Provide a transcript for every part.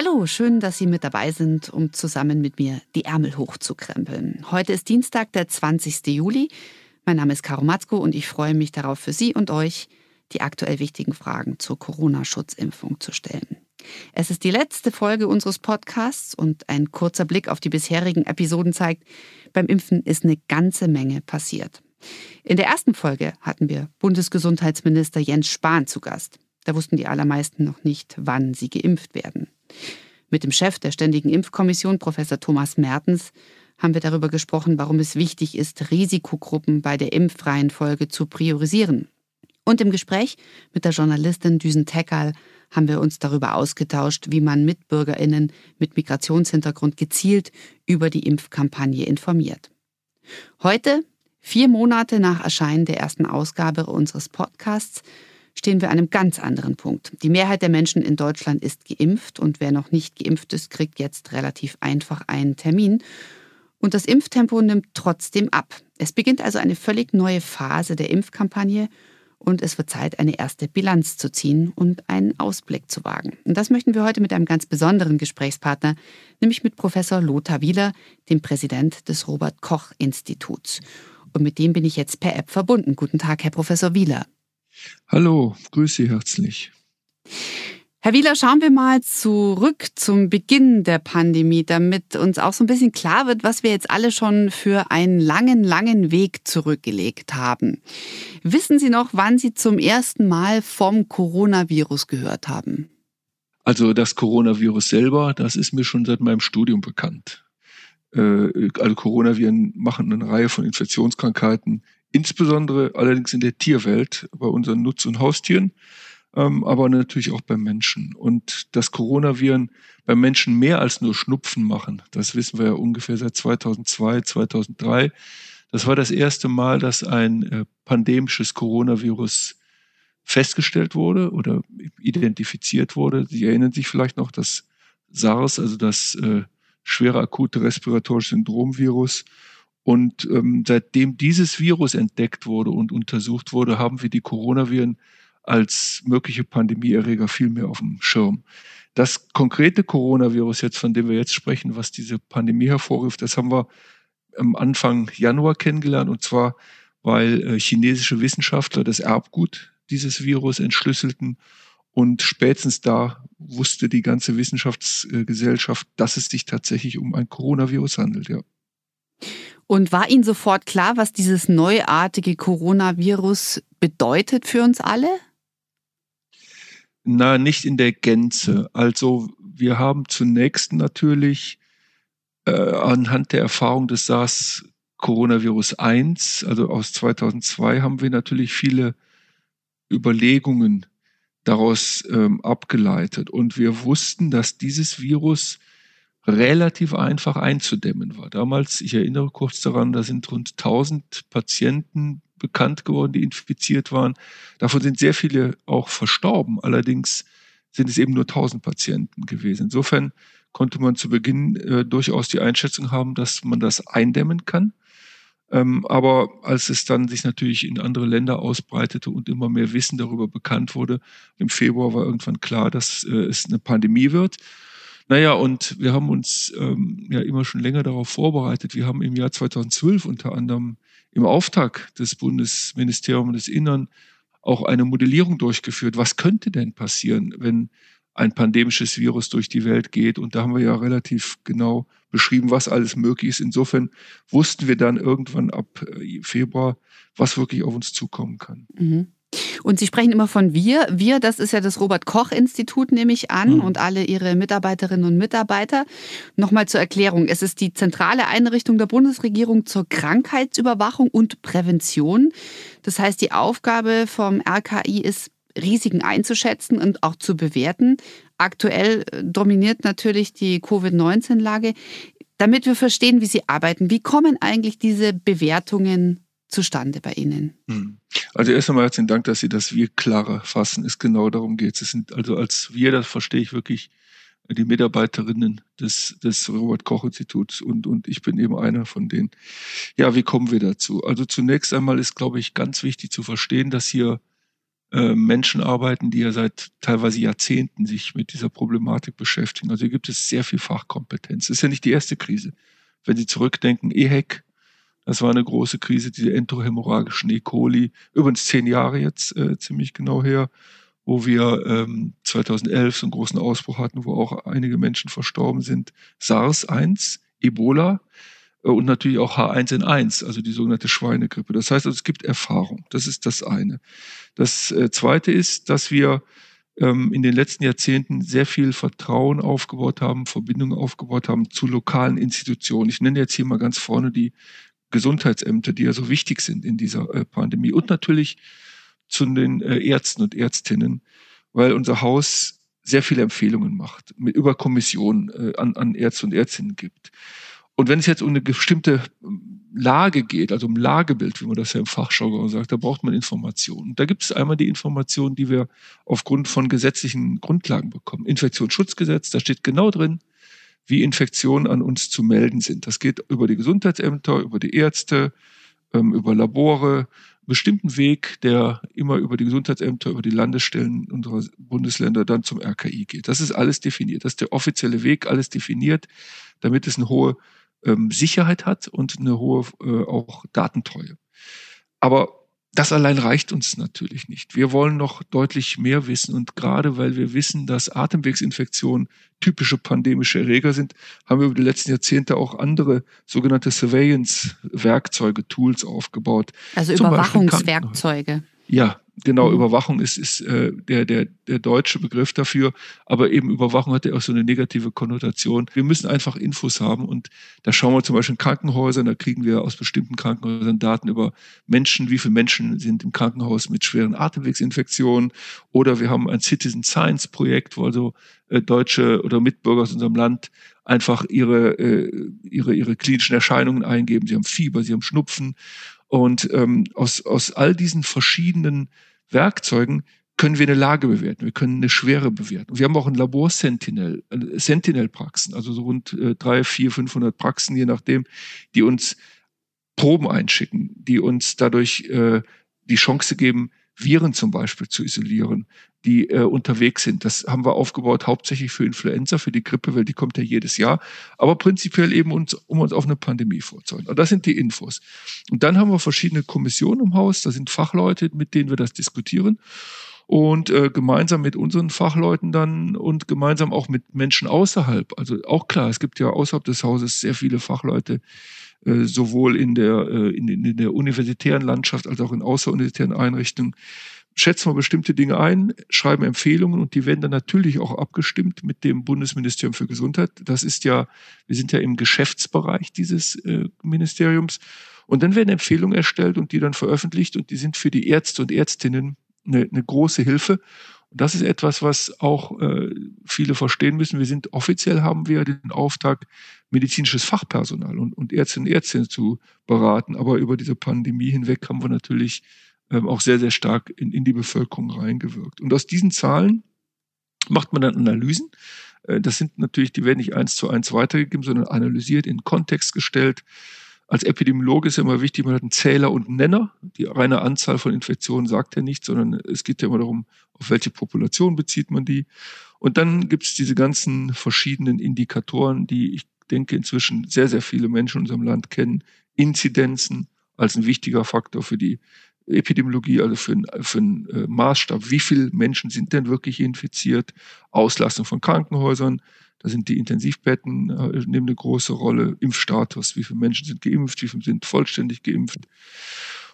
Hallo, schön, dass Sie mit dabei sind, um zusammen mit mir die Ärmel hochzukrempeln. Heute ist Dienstag, der 20. Juli. Mein Name ist Caro Matzko und ich freue mich darauf, für Sie und euch die aktuell wichtigen Fragen zur Corona-Schutzimpfung zu stellen. Es ist die letzte Folge unseres Podcasts und ein kurzer Blick auf die bisherigen Episoden zeigt, beim Impfen ist eine ganze Menge passiert. In der ersten Folge hatten wir Bundesgesundheitsminister Jens Spahn zu Gast. Da wussten die allermeisten noch nicht, wann sie geimpft werden. Mit dem Chef der Ständigen Impfkommission, Professor Thomas Mertens, haben wir darüber gesprochen, warum es wichtig ist, Risikogruppen bei der Impfreihenfolge zu priorisieren. Und im Gespräch mit der Journalistin Düsen Teckal haben wir uns darüber ausgetauscht, wie man Mitbürgerinnen mit Migrationshintergrund gezielt über die Impfkampagne informiert. Heute, vier Monate nach Erscheinen der ersten Ausgabe unseres Podcasts, stehen wir an einem ganz anderen Punkt. Die Mehrheit der Menschen in Deutschland ist geimpft und wer noch nicht geimpft ist, kriegt jetzt relativ einfach einen Termin. Und das Impftempo nimmt trotzdem ab. Es beginnt also eine völlig neue Phase der Impfkampagne und es wird Zeit, eine erste Bilanz zu ziehen und einen Ausblick zu wagen. Und das möchten wir heute mit einem ganz besonderen Gesprächspartner, nämlich mit Professor Lothar Wieler, dem Präsident des Robert Koch Instituts. Und mit dem bin ich jetzt per App verbunden. Guten Tag, Herr Professor Wieler. Hallo, grüße Sie herzlich. Herr Wieler, schauen wir mal zurück zum Beginn der Pandemie, damit uns auch so ein bisschen klar wird, was wir jetzt alle schon für einen langen, langen Weg zurückgelegt haben. Wissen Sie noch, wann Sie zum ersten Mal vom Coronavirus gehört haben? Also das Coronavirus selber, das ist mir schon seit meinem Studium bekannt. Äh, also Coronaviren machen eine Reihe von Infektionskrankheiten insbesondere allerdings in der Tierwelt, bei unseren Nutz- und Haustieren, ähm, aber natürlich auch beim Menschen. Und dass Coronaviren beim Menschen mehr als nur Schnupfen machen, das wissen wir ja ungefähr seit 2002, 2003. Das war das erste Mal, dass ein äh, pandemisches Coronavirus festgestellt wurde oder identifiziert wurde. Sie erinnern sich vielleicht noch, dass SARS, also das äh, schwere akute respiratorische Syndromvirus, und ähm, seitdem dieses Virus entdeckt wurde und untersucht wurde, haben wir die Coronaviren als mögliche Pandemieerreger viel mehr auf dem Schirm. Das konkrete Coronavirus jetzt, von dem wir jetzt sprechen, was diese Pandemie hervorruft, das haben wir am Anfang Januar kennengelernt und zwar, weil äh, chinesische Wissenschaftler das Erbgut dieses Virus entschlüsselten und spätestens da wusste die ganze Wissenschaftsgesellschaft, dass es sich tatsächlich um ein Coronavirus handelt, ja. Und war Ihnen sofort klar, was dieses neuartige Coronavirus bedeutet für uns alle? Na, nicht in der Gänze. Also wir haben zunächst natürlich äh, anhand der Erfahrung des SARS Coronavirus 1, also aus 2002, haben wir natürlich viele Überlegungen daraus ähm, abgeleitet. Und wir wussten, dass dieses Virus relativ einfach einzudämmen war. Damals, ich erinnere kurz daran, da sind rund 1000 Patienten bekannt geworden, die infiziert waren. Davon sind sehr viele auch verstorben. Allerdings sind es eben nur 1000 Patienten gewesen. Insofern konnte man zu Beginn äh, durchaus die Einschätzung haben, dass man das eindämmen kann. Ähm, aber als es dann sich natürlich in andere Länder ausbreitete und immer mehr Wissen darüber bekannt wurde, im Februar war irgendwann klar, dass äh, es eine Pandemie wird. Naja, und wir haben uns ähm, ja immer schon länger darauf vorbereitet. Wir haben im Jahr 2012 unter anderem im Auftrag des Bundesministeriums des Innern auch eine Modellierung durchgeführt. Was könnte denn passieren, wenn ein pandemisches Virus durch die Welt geht? Und da haben wir ja relativ genau beschrieben, was alles möglich ist. Insofern wussten wir dann irgendwann ab äh, Februar, was wirklich auf uns zukommen kann. Mhm. Und Sie sprechen immer von wir. Wir, das ist ja das Robert Koch Institut, nehme ich an, mhm. und alle Ihre Mitarbeiterinnen und Mitarbeiter. Nochmal zur Erklärung. Es ist die zentrale Einrichtung der Bundesregierung zur Krankheitsüberwachung und Prävention. Das heißt, die Aufgabe vom RKI ist, Risiken einzuschätzen und auch zu bewerten. Aktuell äh, dominiert natürlich die Covid-19-Lage. Damit wir verstehen, wie Sie arbeiten, wie kommen eigentlich diese Bewertungen zustande bei Ihnen? Hm. Also erst einmal herzlichen Dank, dass Sie das Wir klarer fassen. Ist genau darum geht es. sind also als Wir, das verstehe ich wirklich die Mitarbeiterinnen des, des Robert Koch Instituts und, und ich bin eben einer von denen. Ja, wie kommen wir dazu? Also zunächst einmal ist, glaube ich, ganz wichtig zu verstehen, dass hier äh, Menschen arbeiten, die ja seit teilweise Jahrzehnten sich mit dieser Problematik beschäftigen. Also hier gibt es sehr viel Fachkompetenz. Das ist ja nicht die erste Krise. Wenn Sie zurückdenken, EHEC, das war eine große Krise, diese entrohämorrhagischen E. coli, übrigens zehn Jahre jetzt äh, ziemlich genau her, wo wir ähm, 2011 so einen großen Ausbruch hatten, wo auch einige Menschen verstorben sind. SARS-1, Ebola äh, und natürlich auch H1N1, also die sogenannte Schweinegrippe. Das heißt also, es gibt Erfahrung. Das ist das eine. Das äh, zweite ist, dass wir ähm, in den letzten Jahrzehnten sehr viel Vertrauen aufgebaut haben, Verbindungen aufgebaut haben zu lokalen Institutionen. Ich nenne jetzt hier mal ganz vorne die Gesundheitsämter, die ja so wichtig sind in dieser äh, Pandemie und natürlich zu den äh, Ärzten und Ärztinnen, weil unser Haus sehr viele Empfehlungen macht, mit, über Kommissionen äh, an, an Ärzte und Ärztinnen gibt. Und wenn es jetzt um eine bestimmte ähm, Lage geht, also um Lagebild, wie man das ja im Fachjargon sagt, da braucht man Informationen. Da gibt es einmal die Informationen, die wir aufgrund von gesetzlichen Grundlagen bekommen. Infektionsschutzgesetz, da steht genau drin, wie Infektionen an uns zu melden sind. Das geht über die Gesundheitsämter, über die Ärzte, ähm, über Labore, bestimmten Weg, der immer über die Gesundheitsämter, über die Landesstellen unserer Bundesländer dann zum RKI geht. Das ist alles definiert. Das ist der offizielle Weg, alles definiert, damit es eine hohe ähm, Sicherheit hat und eine hohe äh, auch Datentreue. Aber das allein reicht uns natürlich nicht. Wir wollen noch deutlich mehr wissen. Und gerade weil wir wissen, dass Atemwegsinfektionen typische pandemische Erreger sind, haben wir über die letzten Jahrzehnte auch andere sogenannte Surveillance-Werkzeuge, Tools aufgebaut. Also Überwachungswerkzeuge. Ja, genau, mhm. Überwachung ist, ist äh, der, der, der deutsche Begriff dafür, aber eben Überwachung hat ja auch so eine negative Konnotation. Wir müssen einfach Infos haben und da schauen wir zum Beispiel in Krankenhäusern, da kriegen wir aus bestimmten Krankenhäusern Daten über Menschen, wie viele Menschen sind im Krankenhaus mit schweren Atemwegsinfektionen oder wir haben ein Citizen Science Projekt, wo also äh, Deutsche oder Mitbürger aus unserem Land einfach ihre, äh, ihre, ihre klinischen Erscheinungen eingeben. Sie haben Fieber, sie haben Schnupfen und ähm, aus, aus all diesen verschiedenen Werkzeugen können wir eine Lage bewerten, wir können eine Schwere bewerten. Wir haben auch ein Labor Sentinel, äh, Sentinel-Praxen, also so rund äh, drei, vier, 500 Praxen, je nachdem, die uns Proben einschicken, die uns dadurch äh, die Chance geben, Viren zum Beispiel zu isolieren, die äh, unterwegs sind. Das haben wir aufgebaut hauptsächlich für Influenza, für die Grippe, weil die kommt ja jedes Jahr, aber prinzipiell eben uns, um uns auf eine Pandemie vorzubereiten. Und das sind die Infos. Und dann haben wir verschiedene Kommissionen im Haus, da sind Fachleute, mit denen wir das diskutieren und äh, gemeinsam mit unseren Fachleuten dann und gemeinsam auch mit Menschen außerhalb. Also auch klar, es gibt ja außerhalb des Hauses sehr viele Fachleute, sowohl in der, äh, in, in der universitären Landschaft als auch in außeruniversitären Einrichtungen, schätzen wir bestimmte Dinge ein, schreiben Empfehlungen und die werden dann natürlich auch abgestimmt mit dem Bundesministerium für Gesundheit. Das ist ja, wir sind ja im Geschäftsbereich dieses äh, Ministeriums. Und dann werden Empfehlungen erstellt und die dann veröffentlicht und die sind für die Ärzte und Ärztinnen eine, eine große Hilfe. Und das ist etwas, was auch äh, viele verstehen müssen. Wir sind offiziell haben wir den Auftrag, medizinisches Fachpersonal und, und Ärztinnen und Ärzte zu beraten. Aber über diese Pandemie hinweg haben wir natürlich ähm, auch sehr, sehr stark in, in die Bevölkerung reingewirkt. Und aus diesen Zahlen macht man dann Analysen. Äh, das sind natürlich, die werden nicht eins zu eins weitergegeben, sondern analysiert, in Kontext gestellt. Als Epidemiologe ist ja immer wichtig, man hat einen Zähler und einen Nenner. Die reine Anzahl von Infektionen sagt ja nichts, sondern es geht ja immer darum, auf welche Population bezieht man die. Und dann gibt es diese ganzen verschiedenen Indikatoren, die ich denke inzwischen sehr, sehr viele Menschen in unserem Land kennen. Inzidenzen als ein wichtiger Faktor für die Epidemiologie, also für, für einen äh, Maßstab. Wie viele Menschen sind denn wirklich infiziert? Auslastung von Krankenhäusern, da sind die Intensivbetten, äh, nehmen eine große Rolle. Impfstatus, wie viele Menschen sind geimpft, wie viele sind vollständig geimpft.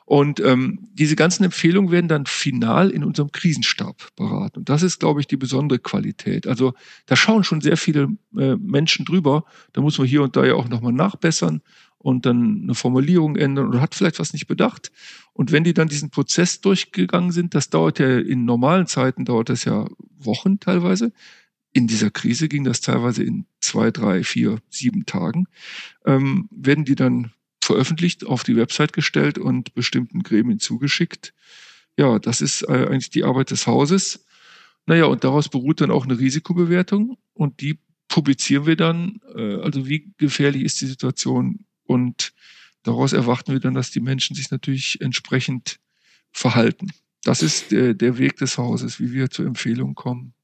Und ähm, diese ganzen Empfehlungen werden dann final in unserem Krisenstab beraten. Und das ist, glaube ich, die besondere Qualität. Also da schauen schon sehr viele äh, Menschen drüber. Da muss man hier und da ja auch nochmal nachbessern und dann eine Formulierung ändern oder hat vielleicht was nicht bedacht. Und wenn die dann diesen Prozess durchgegangen sind, das dauert ja in normalen Zeiten, dauert das ja Wochen teilweise. In dieser Krise ging das teilweise in zwei, drei, vier, sieben Tagen. Ähm, werden die dann veröffentlicht, auf die Website gestellt und bestimmten Gremien zugeschickt. Ja, das ist äh, eigentlich die Arbeit des Hauses. Naja, und daraus beruht dann auch eine Risikobewertung und die publizieren wir dann. Äh, also wie gefährlich ist die Situation und daraus erwarten wir dann, dass die Menschen sich natürlich entsprechend verhalten. Das ist der, der Weg des Hauses, wie wir zur Empfehlung kommen.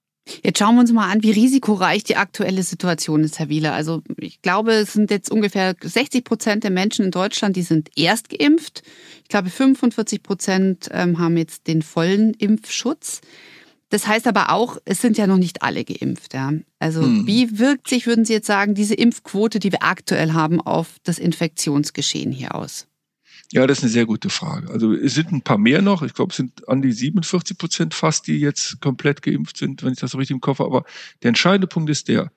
Jetzt schauen wir uns mal an, wie risikoreich die aktuelle Situation ist, Herr Wieler. Also ich glaube, es sind jetzt ungefähr 60 Prozent der Menschen in Deutschland, die sind erst geimpft. Ich glaube, 45 Prozent ähm, haben jetzt den vollen Impfschutz. Das heißt aber auch, es sind ja noch nicht alle geimpft. Ja? Also hm. wie wirkt sich, würden Sie jetzt sagen, diese Impfquote, die wir aktuell haben, auf das Infektionsgeschehen hier aus? Ja, das ist eine sehr gute Frage. Also es sind ein paar mehr noch. Ich glaube, es sind an die 47 Prozent fast, die jetzt komplett geimpft sind, wenn ich das so richtig im Kopf habe. Aber der entscheidende Punkt ist der,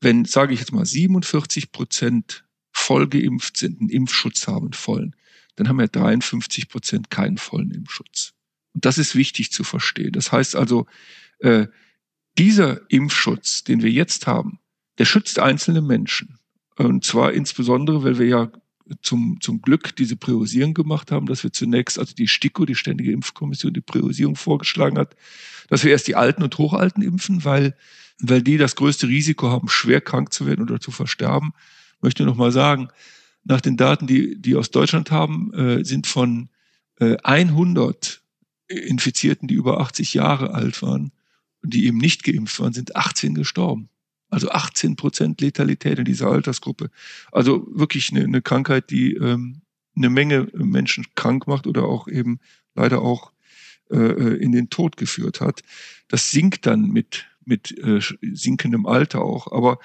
wenn, sage ich jetzt mal, 47 Prozent voll geimpft sind, einen Impfschutz haben, einen vollen, dann haben ja 53 Prozent keinen vollen Impfschutz. Und das ist wichtig zu verstehen. Das heißt also, äh, dieser Impfschutz, den wir jetzt haben, der schützt einzelne Menschen. Und zwar insbesondere, weil wir ja zum, zum Glück diese Priorisierung gemacht haben, dass wir zunächst, also die STIKO, die Ständige Impfkommission, die Priorisierung vorgeschlagen hat, dass wir erst die Alten und Hochalten impfen, weil, weil die das größte Risiko haben, schwer krank zu werden oder zu versterben. Ich möchte noch mal sagen, nach den Daten, die, die aus Deutschland haben, äh, sind von äh, 100 Infizierten, die über 80 Jahre alt waren und die eben nicht geimpft waren, sind 18 gestorben. Also 18 Prozent Letalität in dieser Altersgruppe. Also wirklich eine, eine Krankheit, die ähm, eine Menge Menschen krank macht oder auch eben leider auch äh, äh, in den Tod geführt hat. Das sinkt dann mit mit äh, sinkendem Alter auch. Aber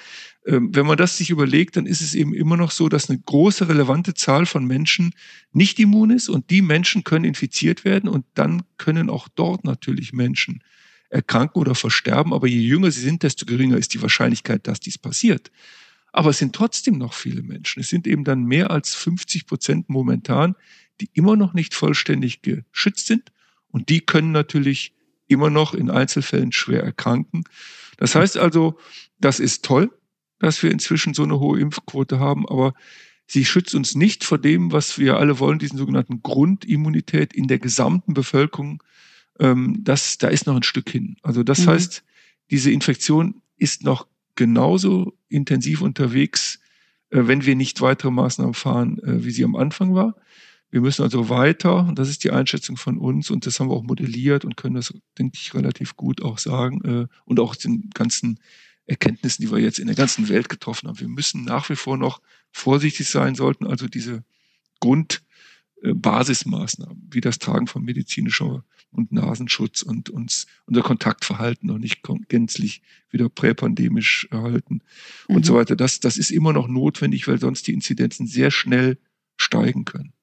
ähm, wenn man das sich überlegt, dann ist es eben immer noch so, dass eine große relevante Zahl von Menschen nicht immun ist und die Menschen können infiziert werden und dann können auch dort natürlich Menschen erkranken oder versterben. Aber je jünger sie sind, desto geringer ist die Wahrscheinlichkeit, dass dies passiert. Aber es sind trotzdem noch viele Menschen. Es sind eben dann mehr als 50 Prozent momentan, die immer noch nicht vollständig geschützt sind. Und die können natürlich immer noch in Einzelfällen schwer erkranken. Das heißt also, das ist toll, dass wir inzwischen so eine hohe Impfquote haben, aber sie schützt uns nicht vor dem, was wir alle wollen, diesen sogenannten Grundimmunität in der gesamten Bevölkerung ähm, das, da ist noch ein Stück hin. Also das mhm. heißt, diese Infektion ist noch genauso intensiv unterwegs, äh, wenn wir nicht weitere Maßnahmen fahren, äh, wie sie am Anfang war. Wir müssen also weiter, und das ist die Einschätzung von uns, und das haben wir auch modelliert und können das, denke ich, relativ gut auch sagen, äh, und auch den ganzen Erkenntnissen, die wir jetzt in der ganzen Welt getroffen haben. Wir müssen nach wie vor noch vorsichtig sein, sollten also diese Grund, Basismaßnahmen, wie das Tragen von medizinischer und Nasenschutz und uns unser Kontaktverhalten noch nicht gänzlich wieder präpandemisch erhalten mhm. und so weiter. Das, das ist immer noch notwendig, weil sonst die Inzidenzen sehr schnell steigen können.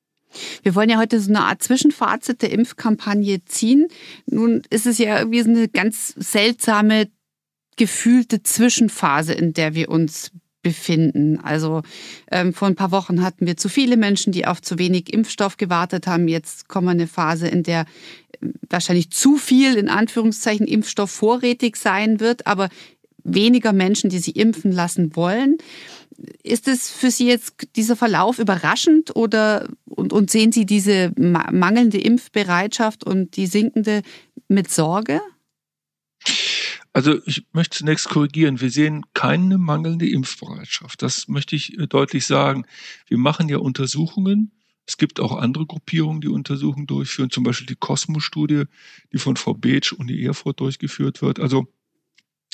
Wir wollen ja heute so eine Art Zwischenfazit der Impfkampagne ziehen. Nun ist es ja irgendwie so eine ganz seltsame gefühlte Zwischenphase, in der wir uns befinden. Also ähm, vor ein paar Wochen hatten wir zu viele Menschen, die auf zu wenig Impfstoff gewartet haben. Jetzt kommen wir eine Phase, in der äh, wahrscheinlich zu viel in Anführungszeichen Impfstoff vorrätig sein wird, aber weniger Menschen, die sich impfen lassen wollen. Ist es für Sie jetzt dieser Verlauf überraschend oder und, und sehen Sie diese mangelnde Impfbereitschaft und die sinkende mit Sorge? Also ich möchte zunächst korrigieren. Wir sehen keine mangelnde Impfbereitschaft. Das möchte ich äh, deutlich sagen. Wir machen ja Untersuchungen. Es gibt auch andere Gruppierungen, die Untersuchungen durchführen, zum Beispiel die Cosmo-Studie, die von Frau Beetsch und die Erfurt durchgeführt wird. Also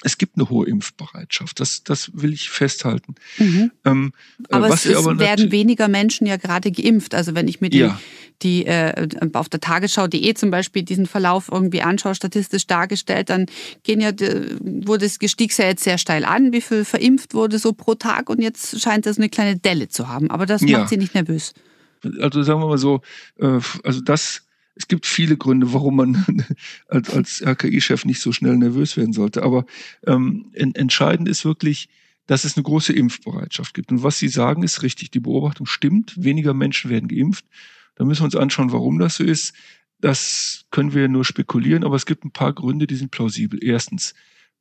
es gibt eine hohe Impfbereitschaft. Das, das will ich festhalten. Mhm. Ähm, äh, aber es, aber werden weniger Menschen ja gerade geimpft. Also wenn ich mir die, ja. die äh, auf der Tagesschau.de zum Beispiel diesen Verlauf irgendwie anschaue, statistisch dargestellt, dann gehen ja, wurde es gestieg ja jetzt sehr steil an, wie viel verimpft wurde so pro Tag und jetzt scheint das eine kleine Delle zu haben. Aber das macht sie nicht nervös. Also sagen wir mal so, äh, also das es gibt viele Gründe, warum man als, als RKI-Chef nicht so schnell nervös werden sollte. Aber ähm, entscheidend ist wirklich, dass es eine große Impfbereitschaft gibt. Und was Sie sagen, ist richtig. Die Beobachtung stimmt. Weniger Menschen werden geimpft. Da müssen wir uns anschauen, warum das so ist. Das können wir nur spekulieren, aber es gibt ein paar Gründe, die sind plausibel. Erstens,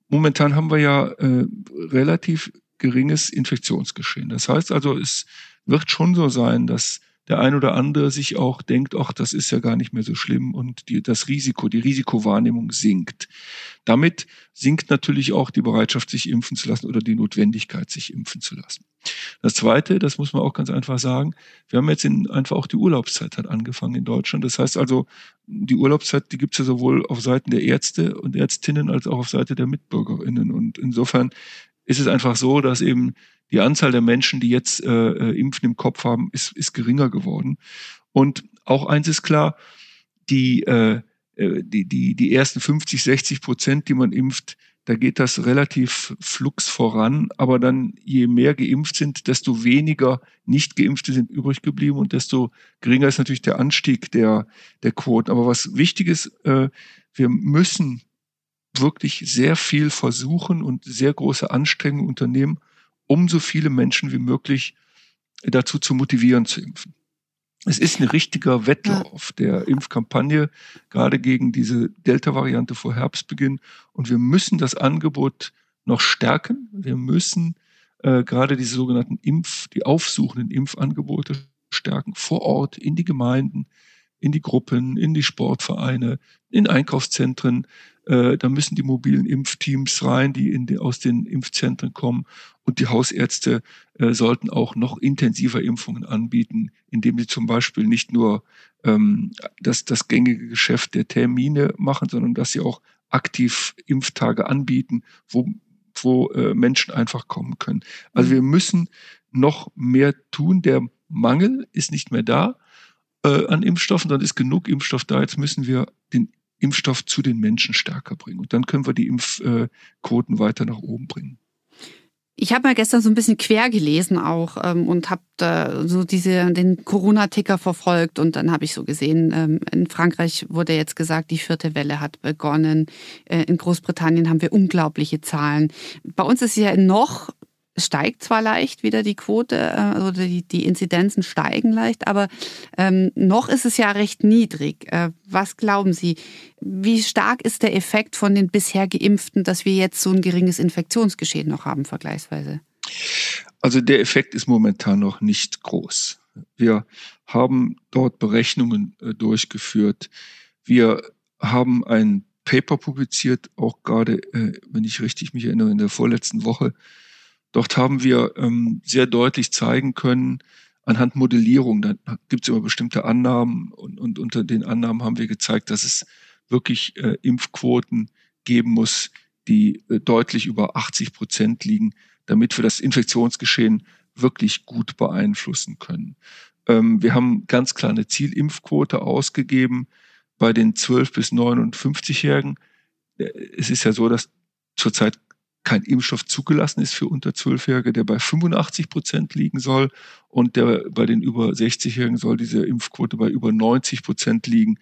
momentan haben wir ja äh, relativ geringes Infektionsgeschehen. Das heißt also, es wird schon so sein, dass der ein oder andere sich auch denkt, ach, das ist ja gar nicht mehr so schlimm und die, das Risiko, die Risikowahrnehmung sinkt. Damit sinkt natürlich auch die Bereitschaft, sich impfen zu lassen oder die Notwendigkeit, sich impfen zu lassen. Das Zweite, das muss man auch ganz einfach sagen, wir haben jetzt in, einfach auch die Urlaubszeit hat angefangen in Deutschland. Das heißt also, die Urlaubszeit, die gibt es ja sowohl auf Seiten der Ärzte und Ärztinnen als auch auf Seite der Mitbürgerinnen. Und insofern ist es einfach so, dass eben die Anzahl der Menschen, die jetzt äh, äh, Impfen im Kopf haben, ist, ist geringer geworden. Und auch eins ist klar, die, äh, äh die, die, die ersten 50, 60 Prozent, die man impft, da geht das relativ flux voran. Aber dann, je mehr geimpft sind, desto weniger Nicht-Geimpfte sind übrig geblieben und desto geringer ist natürlich der Anstieg der, der Quoten. Aber was wichtig ist, äh, wir müssen wirklich sehr viel versuchen und sehr große Anstrengungen unternehmen, um so viele Menschen wie möglich dazu zu motivieren zu impfen. Es ist ein richtiger Wettlauf der Impfkampagne, gerade gegen diese Delta-Variante vor Herbstbeginn. Und wir müssen das Angebot noch stärken. Wir müssen äh, gerade diese sogenannten Impf, die aufsuchenden Impfangebote stärken, vor Ort, in die Gemeinden, in die Gruppen, in die Sportvereine, in Einkaufszentren. Äh, da müssen die mobilen Impfteams rein, die in die, aus den Impfzentren kommen. Und die Hausärzte äh, sollten auch noch intensiver Impfungen anbieten, indem sie zum Beispiel nicht nur ähm, das, das gängige Geschäft der Termine machen, sondern dass sie auch aktiv Impftage anbieten, wo, wo äh, Menschen einfach kommen können. Also wir müssen noch mehr tun. Der Mangel ist nicht mehr da äh, an Impfstoffen, dann ist genug Impfstoff da. Jetzt müssen wir den Impfstoff zu den Menschen stärker bringen. Und dann können wir die Impfquoten weiter nach oben bringen. Ich habe mal gestern so ein bisschen quer gelesen auch ähm, und habe da so diese den Corona-Ticker verfolgt und dann habe ich so gesehen, ähm, in Frankreich wurde jetzt gesagt, die vierte Welle hat begonnen. Äh, in Großbritannien haben wir unglaubliche Zahlen. Bei uns ist ja noch steigt zwar leicht wieder die Quote, äh, also die, die Inzidenzen steigen leicht, aber ähm, noch ist es ja recht niedrig. Äh, was glauben Sie, wie stark ist der Effekt von den bisher Geimpften, dass wir jetzt so ein geringes Infektionsgeschehen noch haben, vergleichsweise? Also der Effekt ist momentan noch nicht groß. Wir haben dort Berechnungen äh, durchgeführt. Wir haben ein Paper publiziert, auch gerade, äh, wenn ich richtig mich erinnere, in der vorletzten Woche, Dort haben wir ähm, sehr deutlich zeigen können, anhand Modellierung, da gibt es immer bestimmte Annahmen und, und unter den Annahmen haben wir gezeigt, dass es wirklich äh, Impfquoten geben muss, die äh, deutlich über 80 Prozent liegen, damit wir das Infektionsgeschehen wirklich gut beeinflussen können. Ähm, wir haben ganz klar eine Zielimpfquote ausgegeben bei den 12 bis 59-Jährigen. Äh, es ist ja so, dass zurzeit kein Impfstoff zugelassen ist für unter 12-Jährige, der bei 85 Prozent liegen soll und der bei den über 60-Jährigen soll diese Impfquote bei über 90 Prozent liegen.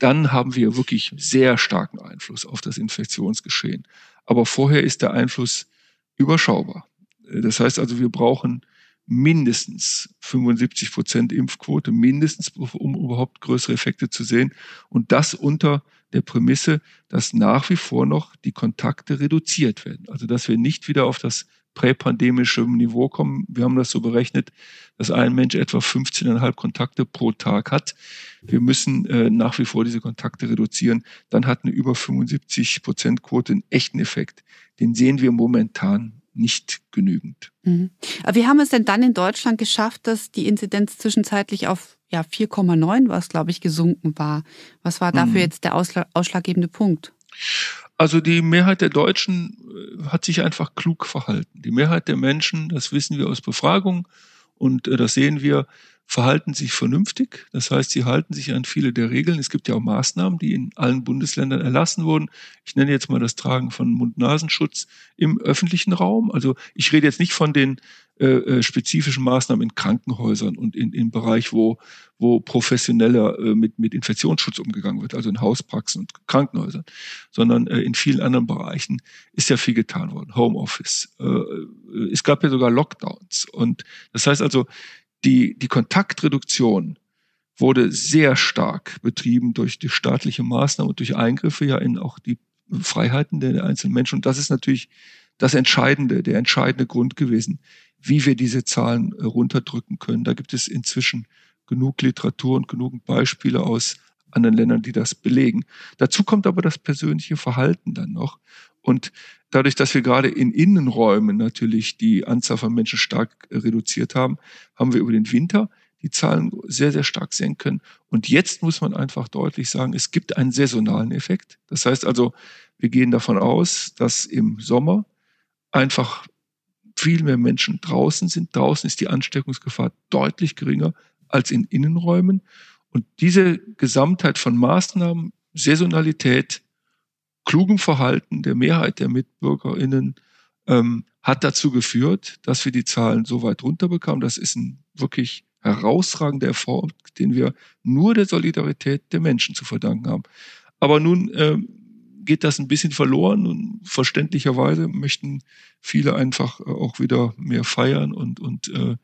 Dann haben wir wirklich sehr starken Einfluss auf das Infektionsgeschehen. Aber vorher ist der Einfluss überschaubar. Das heißt also, wir brauchen mindestens 75 Prozent Impfquote, mindestens, um überhaupt größere Effekte zu sehen. Und das unter der Prämisse, dass nach wie vor noch die Kontakte reduziert werden. Also dass wir nicht wieder auf das präpandemische Niveau kommen. Wir haben das so berechnet, dass ein Mensch etwa 15,5 Kontakte pro Tag hat. Wir müssen äh, nach wie vor diese Kontakte reduzieren. Dann hat eine über 75 Prozent Quote einen echten Effekt. Den sehen wir momentan nicht genügend. Mhm. Aber wie haben wir es denn dann in Deutschland geschafft, dass die Inzidenz zwischenzeitlich auf ja, 4,9, was glaube ich gesunken war? Was war dafür mhm. jetzt der ausschlaggebende Punkt? Also die Mehrheit der Deutschen äh, hat sich einfach klug verhalten. Die Mehrheit der Menschen, das wissen wir aus Befragungen und äh, das sehen wir, verhalten sich vernünftig. Das heißt, sie halten sich an viele der Regeln. Es gibt ja auch Maßnahmen, die in allen Bundesländern erlassen wurden. Ich nenne jetzt mal das Tragen von Mund-Nasenschutz im öffentlichen Raum. Also ich rede jetzt nicht von den äh, äh spezifischen Maßnahmen in Krankenhäusern und in, im Bereich, wo, wo professioneller äh, mit, mit Infektionsschutz umgegangen wird, also in Hauspraxen und Krankenhäusern, sondern äh, in vielen anderen Bereichen ist ja viel getan worden. Homeoffice. Äh, äh es gab ja sogar Lockdowns. Und das heißt also, die, die Kontaktreduktion wurde sehr stark betrieben durch die staatliche Maßnahmen und durch Eingriffe ja in auch die Freiheiten der einzelnen Menschen. Und das ist natürlich das Entscheidende, der entscheidende Grund gewesen, wie wir diese Zahlen runterdrücken können. Da gibt es inzwischen genug Literatur und genug Beispiele aus anderen Ländern, die das belegen. Dazu kommt aber das persönliche Verhalten dann noch. Und dadurch, dass wir gerade in Innenräumen natürlich die Anzahl von Menschen stark reduziert haben, haben wir über den Winter die Zahlen sehr, sehr stark senken können. Und jetzt muss man einfach deutlich sagen, es gibt einen saisonalen Effekt. Das heißt also, wir gehen davon aus, dass im Sommer einfach viel mehr Menschen draußen sind. Draußen ist die Ansteckungsgefahr deutlich geringer als in Innenräumen. Und diese Gesamtheit von Maßnahmen, Saisonalität, klugem Verhalten der Mehrheit der MitbürgerInnen ähm, hat dazu geführt, dass wir die Zahlen so weit runterbekamen. Das ist ein wirklich herausragender Erfolg, den wir nur der Solidarität der Menschen zu verdanken haben. Aber nun ähm, geht das ein bisschen verloren und verständlicherweise möchten viele einfach äh, auch wieder mehr feiern und, und äh,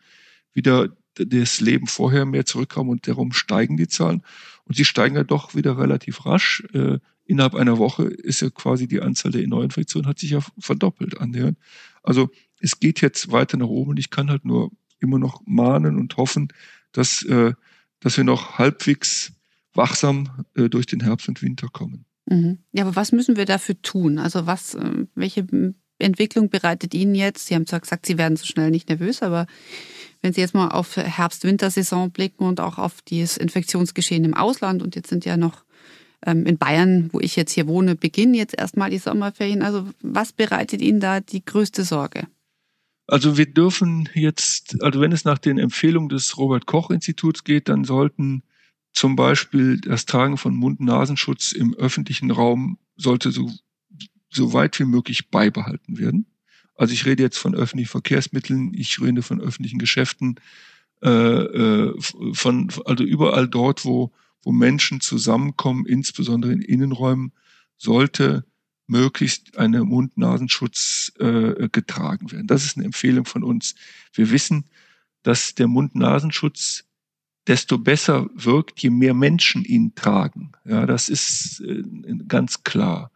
wieder das Leben vorher mehr zurückkommen und darum steigen die Zahlen. Und sie steigen ja doch wieder relativ rasch. Äh, innerhalb einer Woche ist ja quasi die Anzahl der Neuinfektionen hat sich ja verdoppelt annähernd. Also es geht jetzt weiter nach oben und ich kann halt nur immer noch mahnen und hoffen, dass, äh, dass wir noch halbwegs wachsam äh, durch den Herbst und Winter kommen. Mhm. Ja, aber was müssen wir dafür tun? Also was, äh, welche Entwicklung bereitet Ihnen jetzt? Sie haben zwar gesagt, Sie werden so schnell nicht nervös, aber wenn Sie jetzt mal auf Herbst-Wintersaison blicken und auch auf das Infektionsgeschehen im Ausland und jetzt sind ja noch in Bayern, wo ich jetzt hier wohne, beginnen jetzt erstmal die Sommerferien. Also was bereitet Ihnen da die größte Sorge? Also wir dürfen jetzt, also wenn es nach den Empfehlungen des Robert Koch Instituts geht, dann sollten zum Beispiel das Tragen von Mund-Nasenschutz im öffentlichen Raum sollte so, so weit wie möglich beibehalten werden. Also ich rede jetzt von öffentlichen Verkehrsmitteln, ich rede von öffentlichen Geschäften, äh, äh, von also überall dort, wo wo Menschen zusammenkommen, insbesondere in Innenräumen, sollte möglichst eine Mund-Nasenschutz äh, getragen werden. Das ist eine Empfehlung von uns. Wir wissen, dass der Mund-Nasenschutz desto besser wirkt, je mehr Menschen ihn tragen. Ja, das ist äh, ganz klar.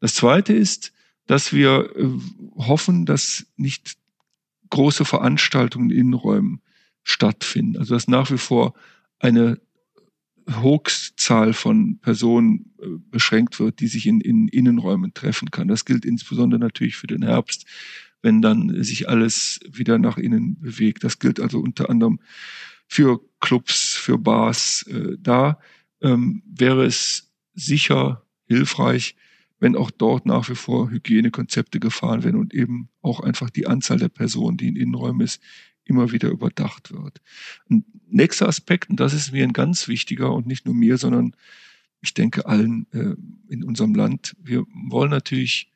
Das zweite ist, dass wir äh, hoffen, dass nicht große Veranstaltungen in Innenräumen stattfinden. Also dass nach wie vor eine Hochzahl von Personen äh, beschränkt wird, die sich in, in Innenräumen treffen kann. Das gilt insbesondere natürlich für den Herbst, wenn dann sich alles wieder nach innen bewegt. Das gilt also unter anderem für Clubs, für Bars. Äh, da ähm, wäre es sicher hilfreich, wenn auch dort nach wie vor Hygienekonzepte gefahren werden und eben auch einfach die Anzahl der Personen, die in Innenräumen ist, immer wieder überdacht wird. Ein nächster Aspekt, und das ist mir ein ganz wichtiger und nicht nur mir, sondern ich denke allen äh, in unserem Land, wir wollen natürlich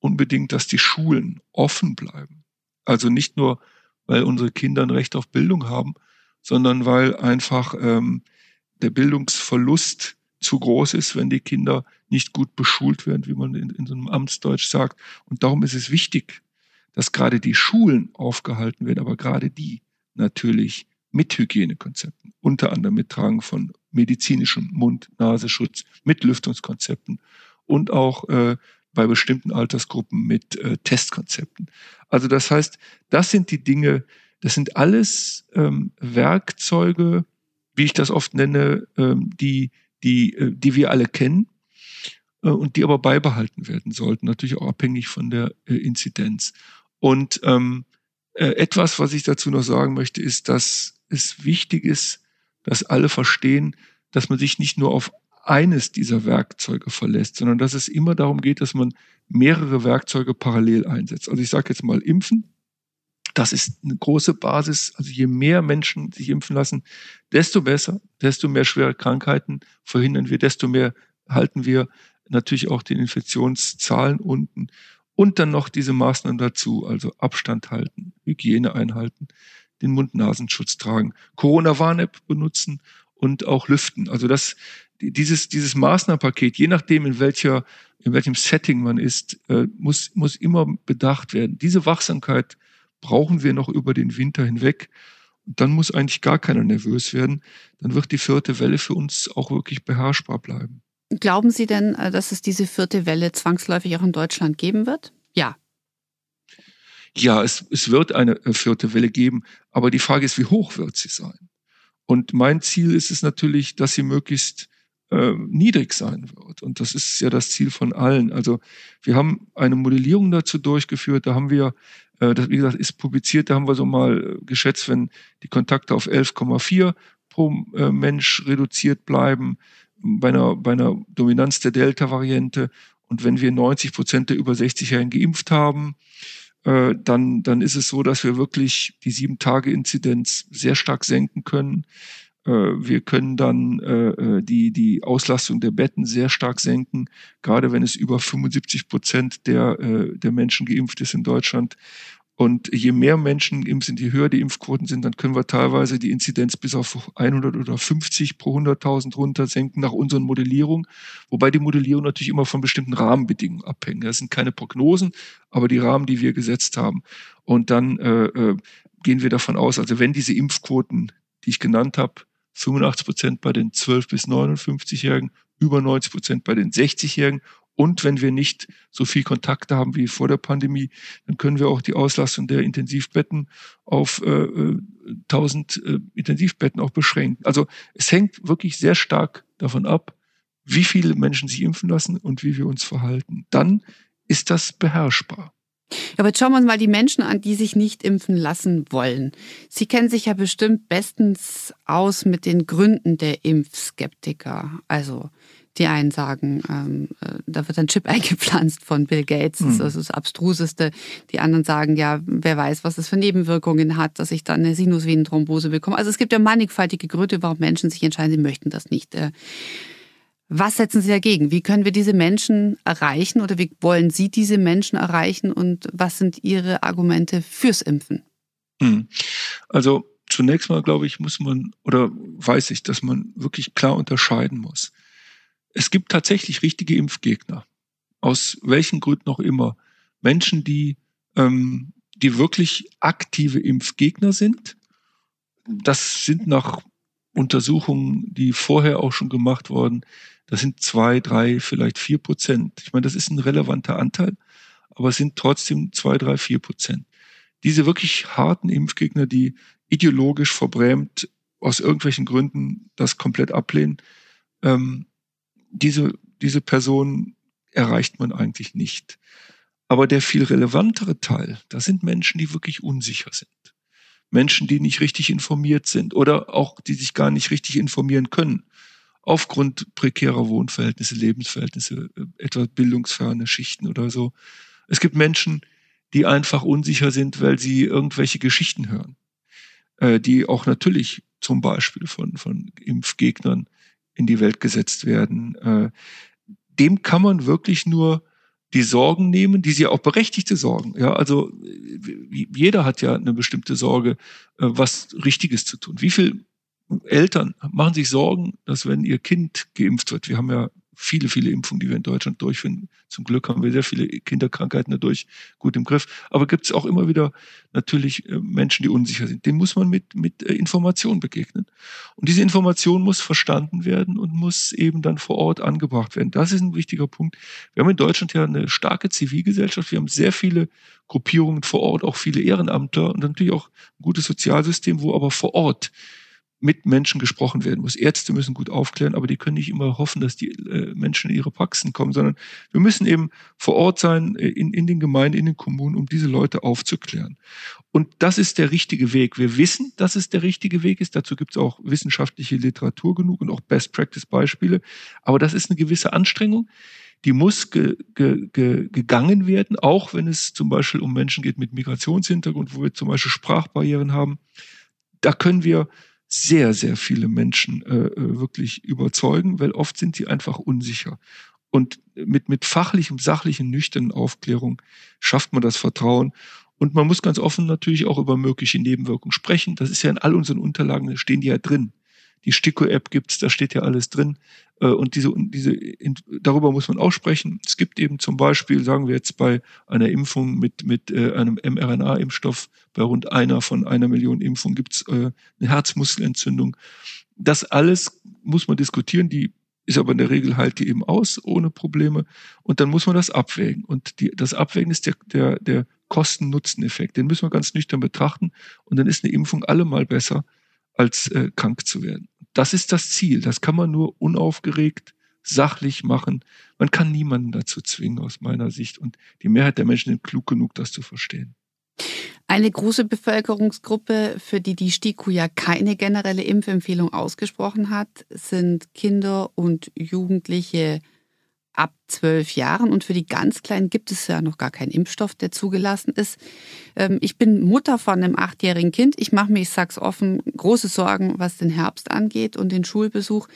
unbedingt, dass die Schulen offen bleiben. Also nicht nur, weil unsere Kinder ein Recht auf Bildung haben, sondern weil einfach ähm, der Bildungsverlust zu groß ist, wenn die Kinder nicht gut beschult werden, wie man in, in so einem Amtsdeutsch sagt. Und darum ist es wichtig, dass gerade die Schulen aufgehalten werden, aber gerade die natürlich mit Hygienekonzepten, unter anderem mit Tragen von medizinischem Mund-Nasenschutz, mit Lüftungskonzepten und auch äh, bei bestimmten Altersgruppen mit äh, Testkonzepten. Also das heißt, das sind die Dinge, das sind alles ähm, Werkzeuge, wie ich das oft nenne, ähm, die, die, äh, die wir alle kennen äh, und die aber beibehalten werden sollten, natürlich auch abhängig von der äh, Inzidenz. Und ähm, äh, etwas, was ich dazu noch sagen möchte, ist, dass es wichtig ist, dass alle verstehen, dass man sich nicht nur auf eines dieser Werkzeuge verlässt, sondern dass es immer darum geht, dass man mehrere Werkzeuge parallel einsetzt. Also ich sage jetzt mal Impfen, das ist eine große Basis. Also je mehr Menschen sich impfen lassen, desto besser, desto mehr schwere Krankheiten verhindern wir, desto mehr halten wir natürlich auch den Infektionszahlen unten. Und dann noch diese Maßnahmen dazu, also Abstand halten, Hygiene einhalten, den Mund-Nasenschutz tragen, Corona-Warn-App benutzen und auch lüften. Also das, dieses, dieses Maßnahmenpaket, je nachdem in welcher, in welchem Setting man ist, äh, muss, muss immer bedacht werden. Diese Wachsamkeit brauchen wir noch über den Winter hinweg. Und dann muss eigentlich gar keiner nervös werden. Dann wird die vierte Welle für uns auch wirklich beherrschbar bleiben. Glauben Sie denn, äh, dass es diese vierte Welle zwangsläufig auch in Deutschland geben wird? Ja. Ja, es, es wird eine äh, vierte Welle geben, aber die Frage ist, wie hoch wird sie sein? Und mein Ziel ist es natürlich, dass sie möglichst äh, niedrig sein wird. Und das ist ja das Ziel von allen. Also wir haben eine Modellierung dazu durchgeführt. Da haben wir, äh, das wie gesagt ist publiziert, da haben wir so mal geschätzt, wenn die Kontakte auf 11,4 pro äh, Mensch reduziert bleiben, bei einer, bei einer Dominanz der Delta-Variante und wenn wir 90 Prozent der über 60-Jährigen geimpft haben, äh, dann, dann ist es so, dass wir wirklich die Sieben-Tage-Inzidenz sehr stark senken können. Äh, wir können dann äh, äh, die, die Auslastung der Betten sehr stark senken, gerade wenn es über 75 Prozent der, äh, der Menschen geimpft ist in Deutschland. Und je mehr Menschen geimpft sind, je höher die Impfquoten sind, dann können wir teilweise die Inzidenz bis auf 100 oder 50 pro 100.000 runter senken nach unseren Modellierungen. Wobei die Modellierung natürlich immer von bestimmten Rahmenbedingungen abhängt. Das sind keine Prognosen, aber die Rahmen, die wir gesetzt haben. Und dann äh, äh, gehen wir davon aus, also wenn diese Impfquoten, die ich genannt habe, 85 Prozent bei den 12 bis 59-Jährigen, über 90 Prozent bei den 60-Jährigen. Und wenn wir nicht so viel Kontakte haben wie vor der Pandemie, dann können wir auch die Auslastung der Intensivbetten auf äh, 1000 äh, äh, Intensivbetten auch beschränken. Also es hängt wirklich sehr stark davon ab, wie viele Menschen sich impfen lassen und wie wir uns verhalten. Dann ist das beherrschbar. Aber jetzt schauen wir uns mal die Menschen an, die sich nicht impfen lassen wollen. Sie kennen sich ja bestimmt bestens aus mit den Gründen der Impfskeptiker. Also die einen sagen, ähm, äh, da wird ein Chip eingepflanzt von Bill Gates, das ist das Abstruseste. Die anderen sagen, ja, wer weiß, was es für Nebenwirkungen hat, dass ich dann eine Sinusvenenthrombose bekomme. Also es gibt ja mannigfaltige Gründe, warum Menschen sich entscheiden, sie möchten das nicht. Äh, was setzen Sie dagegen? Wie können wir diese Menschen erreichen oder wie wollen Sie diese Menschen erreichen und was sind Ihre Argumente fürs Impfen? Hm. Also zunächst mal, glaube ich, muss man oder weiß ich, dass man wirklich klar unterscheiden muss. Es gibt tatsächlich richtige Impfgegner. Aus welchen Gründen auch immer. Menschen, die, ähm, die wirklich aktive Impfgegner sind. Das sind nach Untersuchungen, die vorher auch schon gemacht wurden, das sind zwei, drei, vielleicht vier Prozent. Ich meine, das ist ein relevanter Anteil, aber es sind trotzdem zwei, drei, vier Prozent. Diese wirklich harten Impfgegner, die ideologisch verbrämt aus irgendwelchen Gründen das komplett ablehnen, ähm, diese, diese Person erreicht man eigentlich nicht. Aber der viel relevantere Teil, das sind Menschen, die wirklich unsicher sind. Menschen, die nicht richtig informiert sind oder auch die sich gar nicht richtig informieren können aufgrund prekärer Wohnverhältnisse, Lebensverhältnisse, äh, etwa bildungsferne Schichten oder so. Es gibt Menschen, die einfach unsicher sind, weil sie irgendwelche Geschichten hören, äh, die auch natürlich zum Beispiel von, von Impfgegnern in die Welt gesetzt werden. Äh, dem kann man wirklich nur die Sorgen nehmen, die sie auch berechtigte Sorgen. Ja, also jeder hat ja eine bestimmte Sorge, was Richtiges zu tun. Wie viel Eltern machen sich Sorgen, dass wenn ihr Kind geimpft wird, wir haben ja viele, viele Impfungen, die wir in Deutschland durchführen. Zum Glück haben wir sehr viele Kinderkrankheiten dadurch gut im Griff. Aber gibt es auch immer wieder natürlich äh, Menschen, die unsicher sind. Dem muss man mit, mit äh, Information begegnen. Und diese Information muss verstanden werden und muss eben dann vor Ort angebracht werden. Das ist ein wichtiger Punkt. Wir haben in Deutschland ja eine starke Zivilgesellschaft. Wir haben sehr viele Gruppierungen vor Ort, auch viele Ehrenamtler und natürlich auch ein gutes Sozialsystem, wo aber vor Ort mit Menschen gesprochen werden muss. Ärzte müssen gut aufklären, aber die können nicht immer hoffen, dass die äh, Menschen in ihre Praxen kommen, sondern wir müssen eben vor Ort sein, äh, in, in den Gemeinden, in den Kommunen, um diese Leute aufzuklären. Und das ist der richtige Weg. Wir wissen, dass es der richtige Weg ist. Dazu gibt es auch wissenschaftliche Literatur genug und auch Best-Practice-Beispiele. Aber das ist eine gewisse Anstrengung die muss ge, ge, ge, gegangen werden, auch wenn es zum Beispiel um Menschen geht mit Migrationshintergrund, wo wir zum Beispiel Sprachbarrieren haben. Da können wir sehr, sehr viele Menschen äh, äh, wirklich überzeugen, weil oft sind sie einfach unsicher. Und mit, mit fachlichem, sachlichen, nüchternen Aufklärung schafft man das Vertrauen. Und man muss ganz offen natürlich auch über mögliche Nebenwirkungen sprechen. Das ist ja in all unseren Unterlagen, da stehen die ja drin. Die Stiko-App gibt's, da steht ja alles drin. Äh, und diese, diese, darüber muss man auch sprechen. Es gibt eben zum Beispiel, sagen wir jetzt bei einer Impfung mit, mit äh, einem mRNA-Impfstoff, bei rund einer von einer Million Impfungen gibt's äh, eine Herzmuskelentzündung. Das alles muss man diskutieren. Die ist aber in der Regel halt die eben aus, ohne Probleme. Und dann muss man das abwägen. Und die, das Abwägen ist der, der, der Kosten-Nutzen-Effekt. Den müssen wir ganz nüchtern betrachten. Und dann ist eine Impfung allemal besser als äh, krank zu werden. Das ist das Ziel. Das kann man nur unaufgeregt, sachlich machen. Man kann niemanden dazu zwingen, aus meiner Sicht. Und die Mehrheit der Menschen sind klug genug, das zu verstehen. Eine große Bevölkerungsgruppe, für die die STIKO ja keine generelle Impfempfehlung ausgesprochen hat, sind Kinder und Jugendliche ab zwölf Jahren. Und für die ganz Kleinen gibt es ja noch gar keinen Impfstoff, der zugelassen ist. Ähm, ich bin Mutter von einem achtjährigen Kind. Ich mache mir, ich sag's offen, große Sorgen, was den Herbst angeht und den Schulbesuch,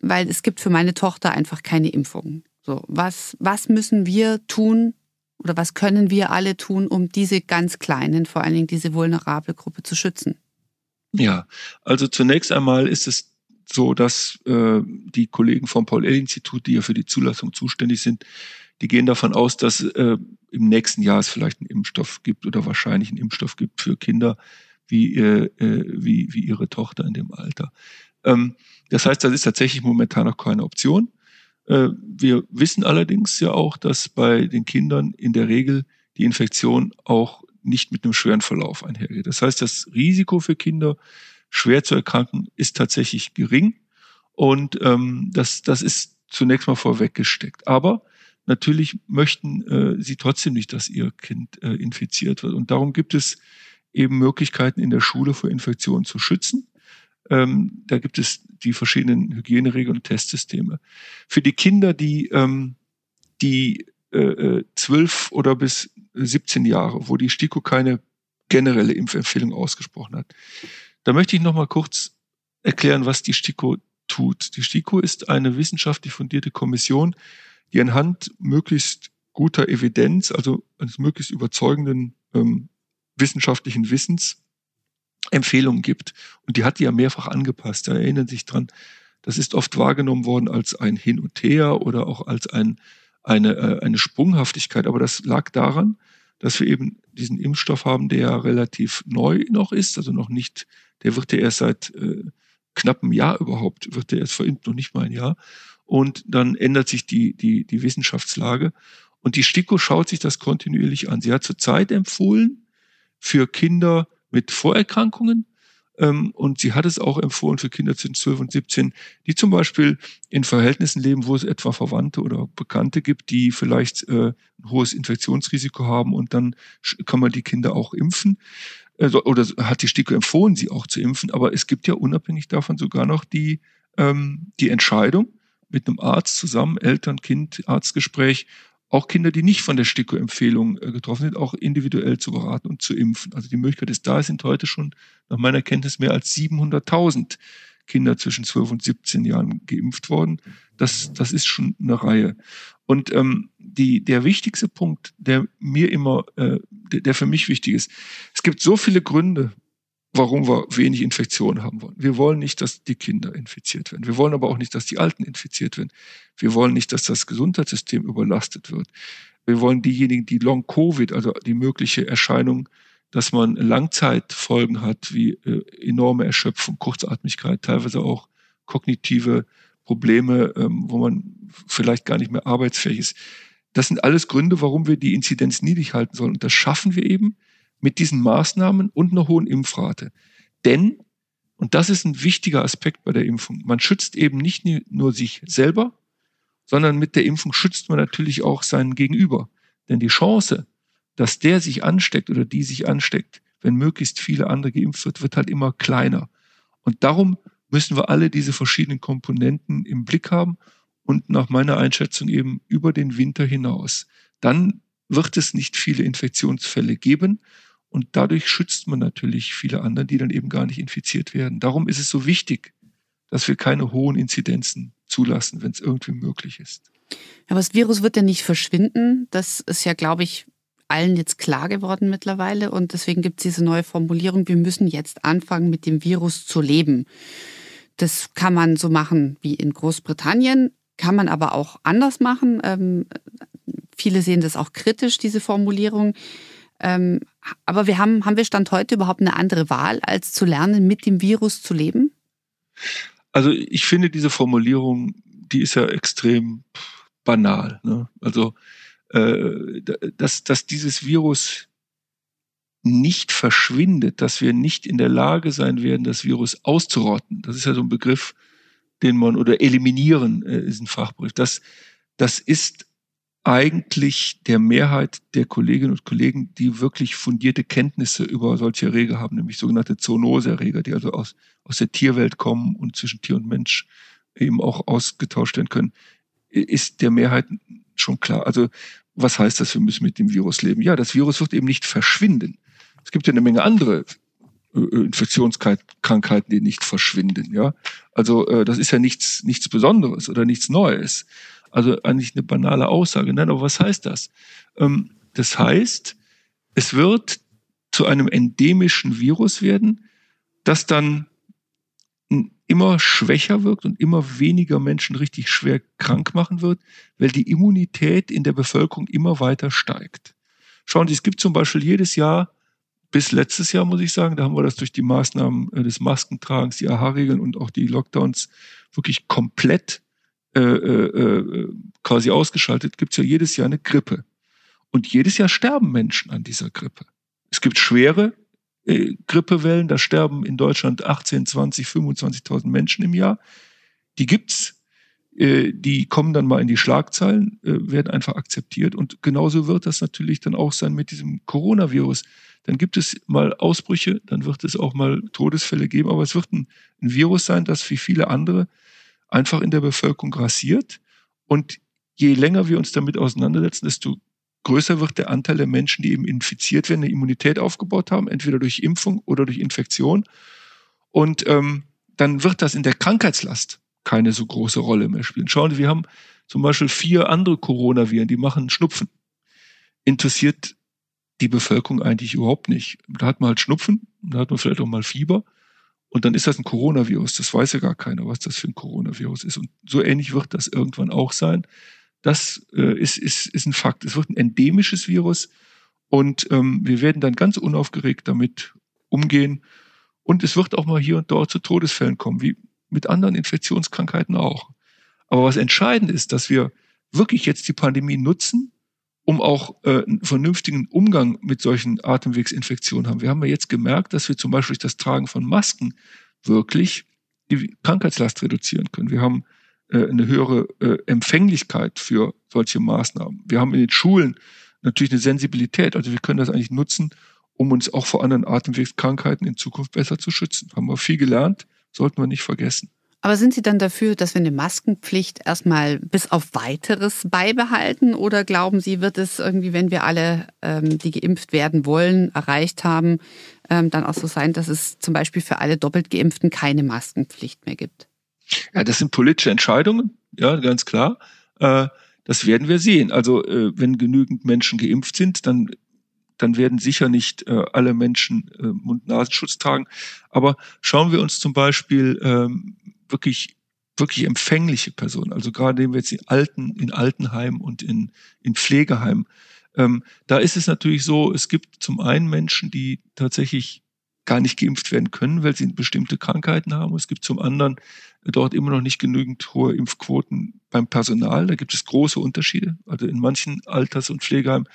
weil es gibt für meine Tochter einfach keine Impfung. So, was, was müssen wir tun oder was können wir alle tun, um diese ganz Kleinen, vor allen Dingen diese vulnerable Gruppe zu schützen? Ja, also zunächst einmal ist es so, dass äh, die Kollegen vom Paul-Ehrlich-Institut, die ja für die Zulassung zuständig sind, die gehen davon aus, dass äh, im nächsten Jahr es vielleicht einen Impfstoff gibt oder wahrscheinlich einen Impfstoff gibt für Kinder wie, äh, äh wie, wie ihre Tochter in dem Alter. Ähm, das heißt, das ist tatsächlich momentan noch keine Option. Äh, wir wissen allerdings ja auch, dass bei den Kindern in der Regel die Infektion auch nicht mit einem schweren Verlauf einhergeht. Das heißt, das Risiko für Kinder schwer zu erkranken, ist tatsächlich gering. Und ähm, das, das ist zunächst mal vorweggesteckt. Aber natürlich möchten äh, sie trotzdem nicht, dass ihr Kind äh, infiziert wird. Und darum gibt es eben Möglichkeiten in der Schule vor Infektionen zu schützen. Ähm, da gibt es die verschiedenen Hygieneregeln und Testsysteme. Für die Kinder, die, ähm, die äh, 12 äh, oder bis 17 Jahre, wo die STIKO keine generelle Impfempfehlung ausgesprochen hat, da möchte ich noch mal kurz erklären, was die STIKO tut. Die STIKO ist eine wissenschaftlich fundierte Kommission, die anhand möglichst guter Evidenz, also eines möglichst überzeugenden ähm, wissenschaftlichen Wissens Empfehlungen gibt. Und die hat die ja mehrfach angepasst. Da erinnern sich dran. Das ist oft wahrgenommen worden als ein Hin und Her oder auch als ein, eine, äh, eine Sprunghaftigkeit. Aber das lag daran, dass wir eben diesen Impfstoff haben, der ja relativ neu noch ist, also noch nicht der wird ja erst seit äh, knapp einem Jahr überhaupt, wird der erst verimpft, noch nicht mal ein Jahr. Und dann ändert sich die, die, die Wissenschaftslage. Und die STIKO schaut sich das kontinuierlich an. Sie hat zurzeit empfohlen für Kinder mit Vorerkrankungen, ähm, und sie hat es auch empfohlen für Kinder zwischen 12 und 17, die zum Beispiel in Verhältnissen leben, wo es etwa Verwandte oder Bekannte gibt, die vielleicht äh, ein hohes Infektionsrisiko haben und dann kann man die Kinder auch impfen. Also, oder hat die STIKO empfohlen, sie auch zu impfen. Aber es gibt ja unabhängig davon sogar noch die, ähm, die Entscheidung mit einem Arzt zusammen, Eltern, Kind, Arztgespräch, auch Kinder, die nicht von der STIKO-Empfehlung äh, getroffen sind, auch individuell zu beraten und zu impfen. Also die Möglichkeit ist da, es sind heute schon nach meiner Kenntnis mehr als 700.000 Kinder zwischen 12 und 17 Jahren geimpft worden. Das, das ist schon eine Reihe. Und ähm, die, der wichtigste Punkt, der mir immer, äh, der, der für mich wichtig ist, es gibt so viele Gründe, warum wir wenig Infektionen haben wollen. Wir wollen nicht, dass die Kinder infiziert werden. Wir wollen aber auch nicht, dass die Alten infiziert werden. Wir wollen nicht, dass das Gesundheitssystem überlastet wird. Wir wollen diejenigen, die Long-Covid, also die mögliche Erscheinung, dass man Langzeitfolgen hat, wie äh, enorme Erschöpfung, Kurzatmigkeit, teilweise auch kognitive Probleme, ähm, wo man vielleicht gar nicht mehr arbeitsfähig ist. Das sind alles Gründe, warum wir die Inzidenz niedrig halten sollen. Und das schaffen wir eben mit diesen Maßnahmen und einer hohen Impfrate. Denn, und das ist ein wichtiger Aspekt bei der Impfung, man schützt eben nicht nur sich selber, sondern mit der Impfung schützt man natürlich auch seinen Gegenüber. Denn die Chance, dass der sich ansteckt oder die sich ansteckt, wenn möglichst viele andere geimpft wird, wird halt immer kleiner. Und darum müssen wir alle diese verschiedenen Komponenten im Blick haben und nach meiner Einschätzung eben über den Winter hinaus. Dann wird es nicht viele Infektionsfälle geben und dadurch schützt man natürlich viele andere, die dann eben gar nicht infiziert werden. Darum ist es so wichtig, dass wir keine hohen Inzidenzen zulassen, wenn es irgendwie möglich ist. Aber das Virus wird ja nicht verschwinden. Das ist ja, glaube ich, allen jetzt klar geworden mittlerweile. Und deswegen gibt es diese neue Formulierung, wir müssen jetzt anfangen, mit dem Virus zu leben. Das kann man so machen wie in Großbritannien, kann man aber auch anders machen. Ähm, viele sehen das auch kritisch, diese Formulierung. Ähm, aber wir haben, haben wir Stand heute überhaupt eine andere Wahl, als zu lernen, mit dem Virus zu leben? Also ich finde diese Formulierung, die ist ja extrem banal. Ne? Also dass, dass dieses Virus nicht verschwindet, dass wir nicht in der Lage sein werden, das Virus auszurotten. Das ist ja so ein Begriff, den man, oder eliminieren äh, ist ein Fachbegriff. Das, das ist eigentlich der Mehrheit der Kolleginnen und Kollegen, die wirklich fundierte Kenntnisse über solche Erreger haben, nämlich sogenannte Zoonoseerreger, die also aus, aus der Tierwelt kommen und zwischen Tier und Mensch eben auch ausgetauscht werden können, ist der Mehrheit schon klar. Also was heißt das, wir müssen mit dem Virus leben? Ja, das Virus wird eben nicht verschwinden. Es gibt ja eine Menge andere äh, Infektionskrankheiten, die nicht verschwinden. Ja, also äh, das ist ja nichts nichts Besonderes oder nichts Neues. Also eigentlich eine banale Aussage. Nein, aber was heißt das? Ähm, das heißt, es wird zu einem endemischen Virus werden, das dann immer schwächer wirkt und immer weniger Menschen richtig schwer krank machen wird, weil die Immunität in der Bevölkerung immer weiter steigt. Schauen Sie, es gibt zum Beispiel jedes Jahr bis letztes Jahr, muss ich sagen, da haben wir das durch die Maßnahmen äh, des Maskentragens, die AHA-Regeln und auch die Lockdowns wirklich komplett äh, äh, äh, quasi ausgeschaltet, gibt es ja jedes Jahr eine Grippe. Und jedes Jahr sterben Menschen an dieser Grippe. Es gibt schwere äh, Grippewellen, da sterben in Deutschland 18, 20, 25.000 Menschen im Jahr. Die gibt's, äh, die kommen dann mal in die Schlagzeilen, äh, werden einfach akzeptiert. Und genauso wird das natürlich dann auch sein mit diesem Coronavirus dann gibt es mal Ausbrüche, dann wird es auch mal Todesfälle geben, aber es wird ein, ein Virus sein, das wie viele andere einfach in der Bevölkerung grassiert. Und je länger wir uns damit auseinandersetzen, desto größer wird der Anteil der Menschen, die eben infiziert werden, eine Immunität aufgebaut haben, entweder durch Impfung oder durch Infektion. Und ähm, dann wird das in der Krankheitslast keine so große Rolle mehr spielen. Schauen Sie, wir haben zum Beispiel vier andere Coronaviren, die machen Schnupfen. Interessiert die Bevölkerung eigentlich überhaupt nicht. Da hat man halt Schnupfen, da hat man vielleicht auch mal Fieber und dann ist das ein Coronavirus. Das weiß ja gar keiner, was das für ein Coronavirus ist. Und so ähnlich wird das irgendwann auch sein. Das äh, ist, ist, ist ein Fakt. Es wird ein endemisches Virus und ähm, wir werden dann ganz unaufgeregt damit umgehen. Und es wird auch mal hier und dort zu Todesfällen kommen, wie mit anderen Infektionskrankheiten auch. Aber was entscheidend ist, dass wir wirklich jetzt die Pandemie nutzen, um auch äh, einen vernünftigen Umgang mit solchen Atemwegsinfektionen haben. Wir haben ja jetzt gemerkt, dass wir zum Beispiel durch das Tragen von Masken wirklich die Krankheitslast reduzieren können. Wir haben eine höhere äh, Empfänglichkeit für solche Maßnahmen. Wir haben in den Schulen natürlich eine Sensibilität. Also wir können das eigentlich nutzen, um uns auch vor anderen Atemwegskrankheiten in Zukunft besser zu schützen. Haben wir viel gelernt, sollten wir nicht vergessen. Aber sind Sie dann dafür, dass wir eine Maskenpflicht erstmal bis auf weiteres beibehalten? Oder glauben Sie, wird es irgendwie, wenn wir alle, ähm, die geimpft werden wollen, erreicht haben, ähm, dann auch so sein, dass es zum Beispiel für alle doppelt Geimpften keine Maskenpflicht mehr gibt? Ja, das sind politische Entscheidungen, ja, ganz klar. Äh, das werden wir sehen. Also äh, wenn genügend Menschen geimpft sind, dann dann werden sicher nicht äh, alle Menschen äh, Mund-Nasenschutz tragen. Aber schauen wir uns zum Beispiel ähm, wirklich wirklich empfängliche Personen, also gerade nehmen wir jetzt die Alten in Altenheim und in, in Pflegeheimen, ähm, da ist es natürlich so, es gibt zum einen Menschen, die tatsächlich gar nicht geimpft werden können, weil sie bestimmte Krankheiten haben. Es gibt zum anderen dort immer noch nicht genügend hohe Impfquoten beim Personal. Da gibt es große Unterschiede. Also in manchen Alters- und Pflegeheimen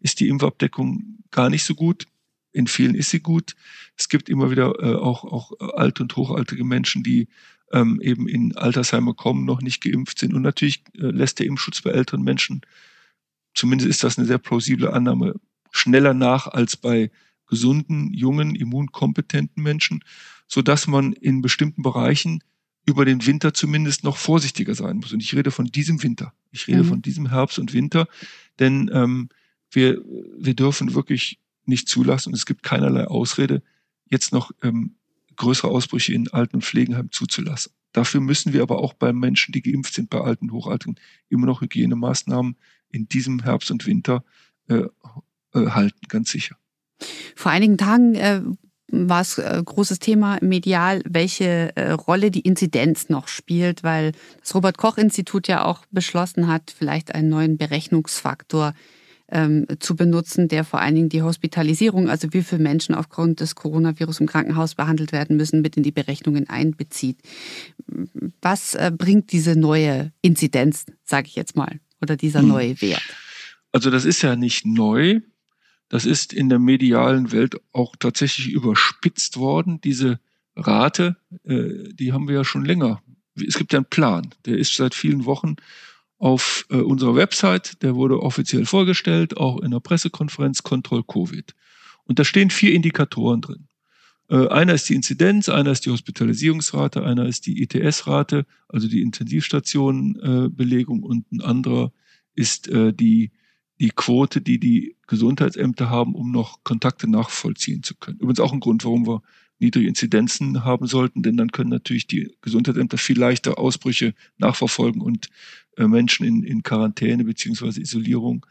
ist die Impfabdeckung gar nicht so gut. In vielen ist sie gut. Es gibt immer wieder äh, auch, auch alte und hochaltige Menschen, die ähm, eben in Altersheime kommen, noch nicht geimpft sind. Und natürlich äh, lässt der Impfschutz bei älteren Menschen, zumindest ist das eine sehr plausible Annahme, schneller nach als bei gesunden, jungen, immunkompetenten Menschen, so dass man in bestimmten Bereichen über den Winter zumindest noch vorsichtiger sein muss. Und ich rede von diesem Winter. Ich rede mhm. von diesem Herbst und Winter, denn ähm, wir, wir dürfen wirklich nicht zulassen und es gibt keinerlei Ausrede, jetzt noch ähm, größere Ausbrüche in Alten- und Pflegenheimen zuzulassen. Dafür müssen wir aber auch bei Menschen, die geimpft sind, bei Alten, Hochalten, immer noch Hygienemaßnahmen in diesem Herbst und Winter äh, äh, halten, ganz sicher. Vor einigen Tagen äh, war es äh, großes Thema medial, welche äh, Rolle die Inzidenz noch spielt, weil das Robert Koch Institut ja auch beschlossen hat, vielleicht einen neuen Berechnungsfaktor ähm, zu benutzen, der vor allen Dingen die Hospitalisierung, also wie viele Menschen aufgrund des Coronavirus im Krankenhaus behandelt werden müssen, mit in die Berechnungen einbezieht. Was äh, bringt diese neue Inzidenz, sage ich jetzt mal, oder dieser hm. neue Wert? Also das ist ja nicht neu. Das ist in der medialen Welt auch tatsächlich überspitzt worden. Diese Rate, äh, die haben wir ja schon länger. Es gibt ja einen Plan, der ist seit vielen Wochen auf äh, unserer Website, der wurde offiziell vorgestellt, auch in der Pressekonferenz Control Covid. Und da stehen vier Indikatoren drin. Äh, einer ist die Inzidenz, einer ist die Hospitalisierungsrate, einer ist die ITS-Rate, also die Intensivstationenbelegung äh, und ein anderer ist äh, die, die Quote, die die Gesundheitsämter haben, um noch Kontakte nachvollziehen zu können. Übrigens auch ein Grund, warum wir niedrige Inzidenzen haben sollten, denn dann können natürlich die Gesundheitsämter viel leichter Ausbrüche nachverfolgen und äh, Menschen in, in Quarantäne beziehungsweise Isolierung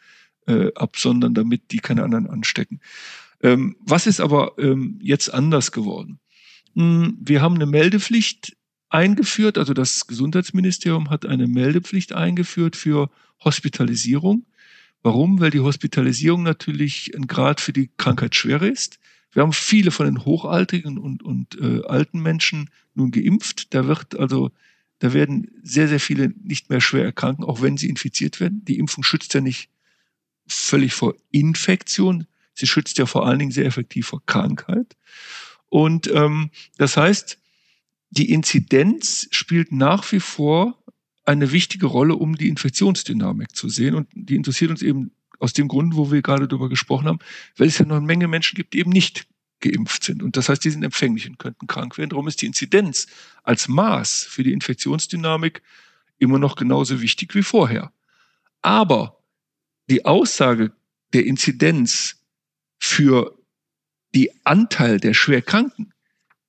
äh, absondern, damit die keine anderen anstecken. Ähm, was ist aber ähm, jetzt anders geworden? Hm, wir haben eine Meldepflicht eingeführt, also das Gesundheitsministerium hat eine Meldepflicht eingeführt für Hospitalisierung. Warum? Weil die Hospitalisierung natürlich ein Grad für die Krankheitsschwere ist. Wir haben viele von den hochaltrigen und, und äh, alten Menschen nun geimpft. Da wird also, da werden sehr, sehr viele nicht mehr schwer erkranken, auch wenn sie infiziert werden. Die Impfung schützt ja nicht völlig vor Infektion. Sie schützt ja vor allen Dingen sehr effektiv vor Krankheit. Und ähm, das heißt, die Inzidenz spielt nach wie vor eine wichtige Rolle, um die Infektionsdynamik zu sehen. Und die interessiert uns eben aus dem Grund, wo wir gerade darüber gesprochen haben, weil es ja noch eine Menge Menschen gibt, die eben nicht geimpft sind. Und das heißt, die sind empfänglich und könnten krank werden. Darum ist die Inzidenz als Maß für die Infektionsdynamik immer noch genauso wichtig wie vorher. Aber die Aussage der Inzidenz für die Anteil der Schwerkranken,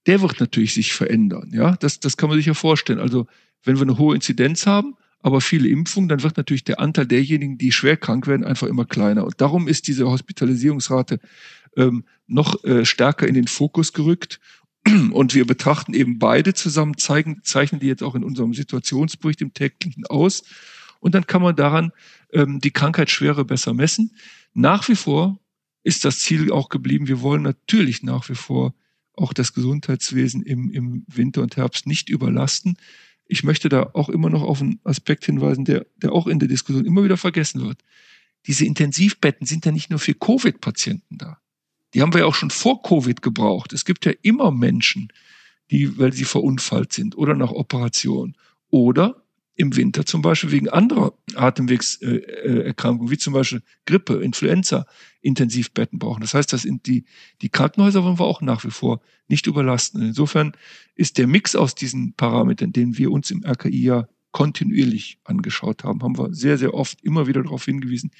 der wird natürlich sich verändern. Ja, das, das kann man sich ja vorstellen. Also, wenn wir eine hohe Inzidenz haben, aber viele Impfungen, dann wird natürlich der Anteil derjenigen, die schwer krank werden, einfach immer kleiner. Und darum ist diese Hospitalisierungsrate ähm, noch äh, stärker in den Fokus gerückt. Und wir betrachten eben beide zusammen, zeigen, zeichnen die jetzt auch in unserem Situationsbericht im täglichen aus. Und dann kann man daran ähm, die Krankheitsschwere besser messen. Nach wie vor ist das Ziel auch geblieben. Wir wollen natürlich nach wie vor auch das Gesundheitswesen im, im Winter und Herbst nicht überlasten ich möchte da auch immer noch auf einen Aspekt hinweisen, der, der auch in der Diskussion immer wieder vergessen wird. Diese Intensivbetten sind ja nicht nur für Covid-Patienten da. Die haben wir ja auch schon vor Covid gebraucht. Es gibt ja immer Menschen, die, weil sie verunfallt sind oder nach Operation oder im Winter zum Beispiel wegen anderer Atemwegserkrankungen, wie zum Beispiel Grippe, Influenza, Intensivbetten brauchen. Das heißt, dass die, die Krankenhäuser wollen wir auch nach wie vor nicht überlasten. Insofern ist der Mix aus diesen Parametern, den wir uns im RKI ja kontinuierlich angeschaut haben, haben wir sehr, sehr oft immer wieder darauf hingewiesen.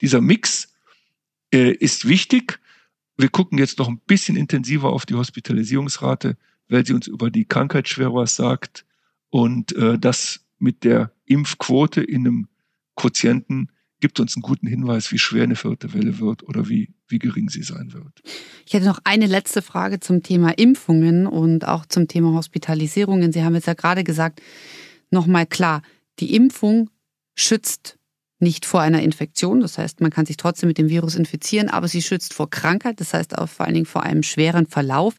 Dieser Mix äh, ist wichtig. Wir gucken jetzt noch ein bisschen intensiver auf die Hospitalisierungsrate, weil sie uns über die Krankheitsschwere was sagt. Und äh, das mit der Impfquote in einem Quotienten gibt uns einen guten Hinweis, wie schwer eine vierte Welle wird oder wie, wie gering sie sein wird. Ich hätte noch eine letzte Frage zum Thema Impfungen und auch zum Thema Hospitalisierungen. Sie haben jetzt ja gerade gesagt, nochmal klar, die Impfung schützt nicht vor einer Infektion, das heißt, man kann sich trotzdem mit dem Virus infizieren, aber sie schützt vor Krankheit, das heißt auch vor allen Dingen vor einem schweren Verlauf.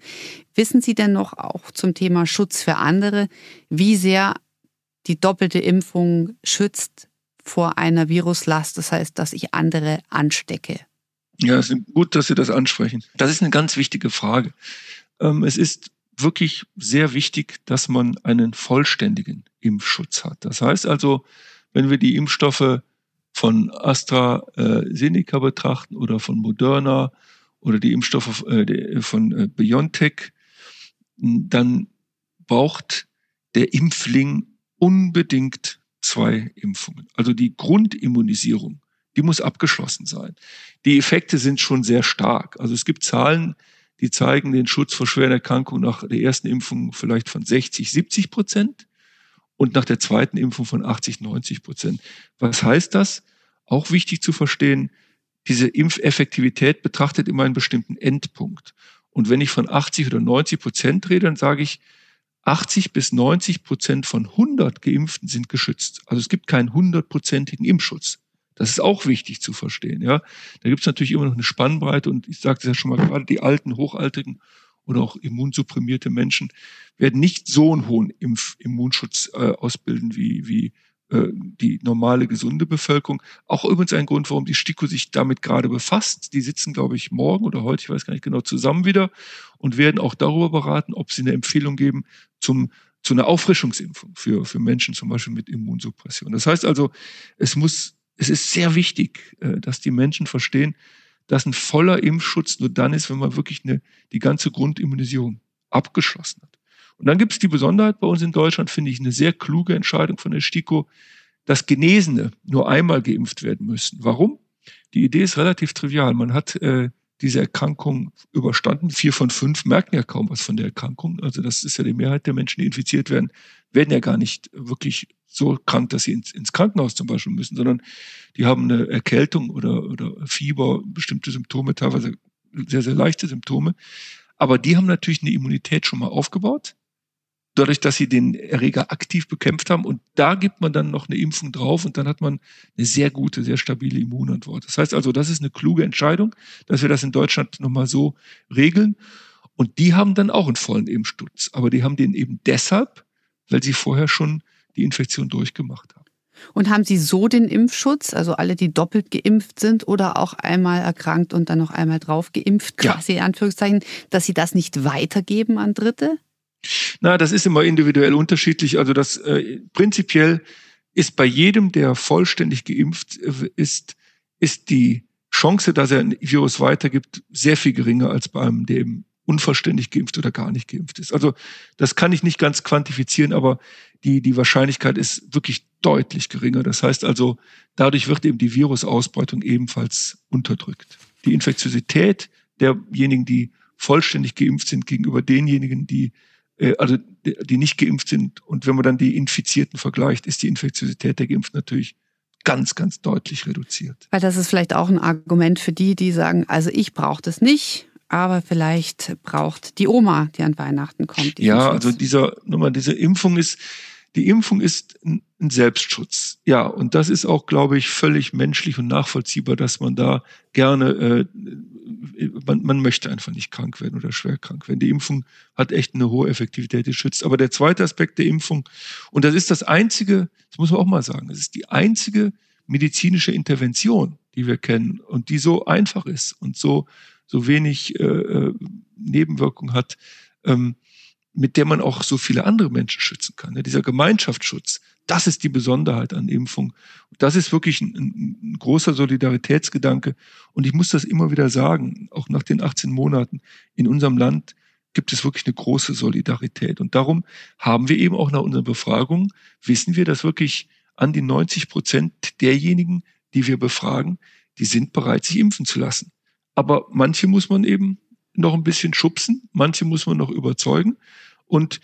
Wissen Sie denn noch auch zum Thema Schutz für andere, wie sehr die doppelte Impfung schützt vor einer Viruslast, das heißt, dass ich andere anstecke? Ja, es ist gut, dass Sie das ansprechen. Das ist eine ganz wichtige Frage. Ähm, es ist wirklich sehr wichtig, dass man einen vollständigen Impfschutz hat. Das heißt also, wenn wir die Impfstoffe von AstraZeneca betrachten oder von Moderna oder die Impfstoffe äh, von äh, BioNTech, dann braucht der Impfling unbedingt zwei Impfungen. Also die Grundimmunisierung, die muss abgeschlossen sein. Die Effekte sind schon sehr stark. Also es gibt Zahlen, die zeigen den Schutz vor schweren Erkrankungen nach der ersten Impfung vielleicht von 60, 70 Prozent und nach der zweiten Impfung von 80, 90 Prozent. Was heißt das? Auch wichtig zu verstehen, diese Impfeffektivität betrachtet immer einen bestimmten Endpunkt. Und wenn ich von 80 oder 90 Prozent rede, dann sage ich, 80 bis 90 Prozent von 100 Geimpften sind geschützt. Also es gibt keinen hundertprozentigen Impfschutz. Das ist auch wichtig zu verstehen. Ja, da gibt es natürlich immer noch eine Spannbreite und ich sagte es ja schon mal gerade, die alten, hochaltrigen oder auch immunsupprimierte Menschen werden nicht so einen hohen Impf Immunschutz äh, ausbilden wie, wie die normale, gesunde Bevölkerung. Auch übrigens ein Grund, warum die STIKO sich damit gerade befasst. Die sitzen, glaube ich, morgen oder heute, ich weiß gar nicht genau, zusammen wieder und werden auch darüber beraten, ob sie eine Empfehlung geben zum zu einer Auffrischungsimpfung für, für Menschen zum Beispiel mit Immunsuppression. Das heißt also, es muss, es ist sehr wichtig, äh, dass die Menschen verstehen, dass ein voller Impfschutz nur dann ist, wenn man wirklich eine, die ganze Grundimmunisierung abgeschlossen hat. Und dann gibt es die Besonderheit bei uns in Deutschland, finde ich, eine sehr kluge Entscheidung von der STIKO, dass Genesene nur einmal geimpft werden müssen. Warum? Die Idee ist relativ trivial. Man hat äh, diese Erkrankung überstanden. Vier von fünf merken ja kaum was von der Erkrankung. Also das ist ja die Mehrheit der Menschen, die infiziert werden, werden ja gar nicht wirklich so krank, dass sie ins, ins Krankenhaus zum Beispiel müssen, sondern die haben eine Erkältung oder, oder Fieber, bestimmte Symptome, teilweise sehr, sehr leichte Symptome. Aber die haben natürlich eine Immunität schon mal aufgebaut dadurch, dass sie den Erreger aktiv bekämpft haben. Und da gibt man dann noch eine Impfung drauf und dann hat man eine sehr gute, sehr stabile Immunantwort. Das heißt also, das ist eine kluge Entscheidung, dass wir das in Deutschland nochmal so regeln. Und die haben dann auch einen vollen Impfstutz. Aber die haben den eben deshalb, weil sie vorher schon die Infektion durchgemacht haben. Und haben Sie so den Impfschutz, also alle, die doppelt geimpft sind oder auch einmal erkrankt und dann noch einmal drauf geimpft, quasi ja. in Anführungszeichen, dass Sie das nicht weitergeben an Dritte? Na, das ist immer individuell unterschiedlich. Also das äh, prinzipiell ist bei jedem, der vollständig geimpft äh, ist, ist die Chance, dass er ein Virus weitergibt, sehr viel geringer als bei einem, der eben unvollständig geimpft oder gar nicht geimpft ist. Also das kann ich nicht ganz quantifizieren, aber die, die Wahrscheinlichkeit ist wirklich deutlich geringer. Das heißt also, dadurch wird eben die Virusausbreitung ebenfalls unterdrückt. Die Infektiosität derjenigen, die vollständig geimpft sind, gegenüber denjenigen, die also die nicht geimpft sind. Und wenn man dann die Infizierten vergleicht, ist die Infektiosität der Geimpften natürlich ganz, ganz deutlich reduziert. Weil das ist vielleicht auch ein Argument für die, die sagen, also ich brauche das nicht, aber vielleicht braucht die Oma, die an Weihnachten kommt. Ja, Schutz. also dieser, nochmal, diese Impfung ist, die Impfung ist ein Selbstschutz. Ja, und das ist auch, glaube ich, völlig menschlich und nachvollziehbar, dass man da gerne äh, man, man möchte einfach nicht krank werden oder schwer krank werden. Die Impfung hat echt eine hohe Effektivität, die schützt. Aber der zweite Aspekt der Impfung, und das ist das einzige, das muss man auch mal sagen, das ist die einzige medizinische Intervention, die wir kennen und die so einfach ist und so, so wenig äh, äh Nebenwirkung hat, ähm, mit der man auch so viele andere Menschen schützen kann. Ja, dieser Gemeinschaftsschutz, das ist die Besonderheit an Impfung. Das ist wirklich ein, ein, großer Solidaritätsgedanke. Und ich muss das immer wieder sagen, auch nach den 18 Monaten in unserem Land gibt es wirklich eine große Solidarität. Und darum haben wir eben auch nach unseren Befragungen, wissen wir, dass wirklich an die 90 Prozent derjenigen, die wir befragen, die sind bereit, sich impfen zu lassen. Aber manche muss man eben noch ein bisschen schubsen, manche muss man noch überzeugen. Und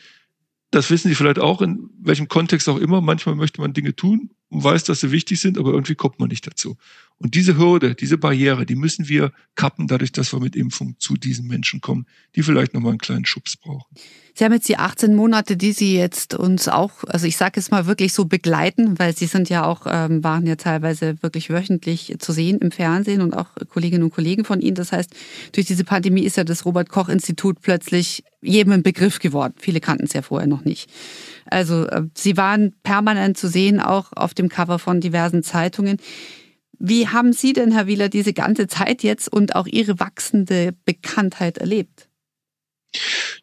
das wissen Sie vielleicht auch, in welchem Kontext auch immer. Manchmal möchte man Dinge tun und weiß, dass sie wichtig sind, aber irgendwie kommt man nicht dazu. Und diese Hürde, diese Barriere, die müssen wir kappen, dadurch, dass wir mit Impfung zu diesen Menschen kommen, die vielleicht nochmal einen kleinen Schubs brauchen. Sie haben jetzt die 18 Monate, die Sie jetzt uns auch, also ich sage es mal wirklich so begleiten, weil Sie sind ja auch, ähm, waren ja teilweise wirklich wöchentlich zu sehen im Fernsehen und auch Kolleginnen und Kollegen von Ihnen. Das heißt, durch diese Pandemie ist ja das Robert Koch Institut plötzlich jedem ein Begriff geworden. Viele kannten es ja vorher noch nicht. Also äh, Sie waren permanent zu sehen, auch auf dem Cover von diversen Zeitungen. Wie haben Sie denn, Herr Wieler, diese ganze Zeit jetzt und auch Ihre wachsende Bekanntheit erlebt?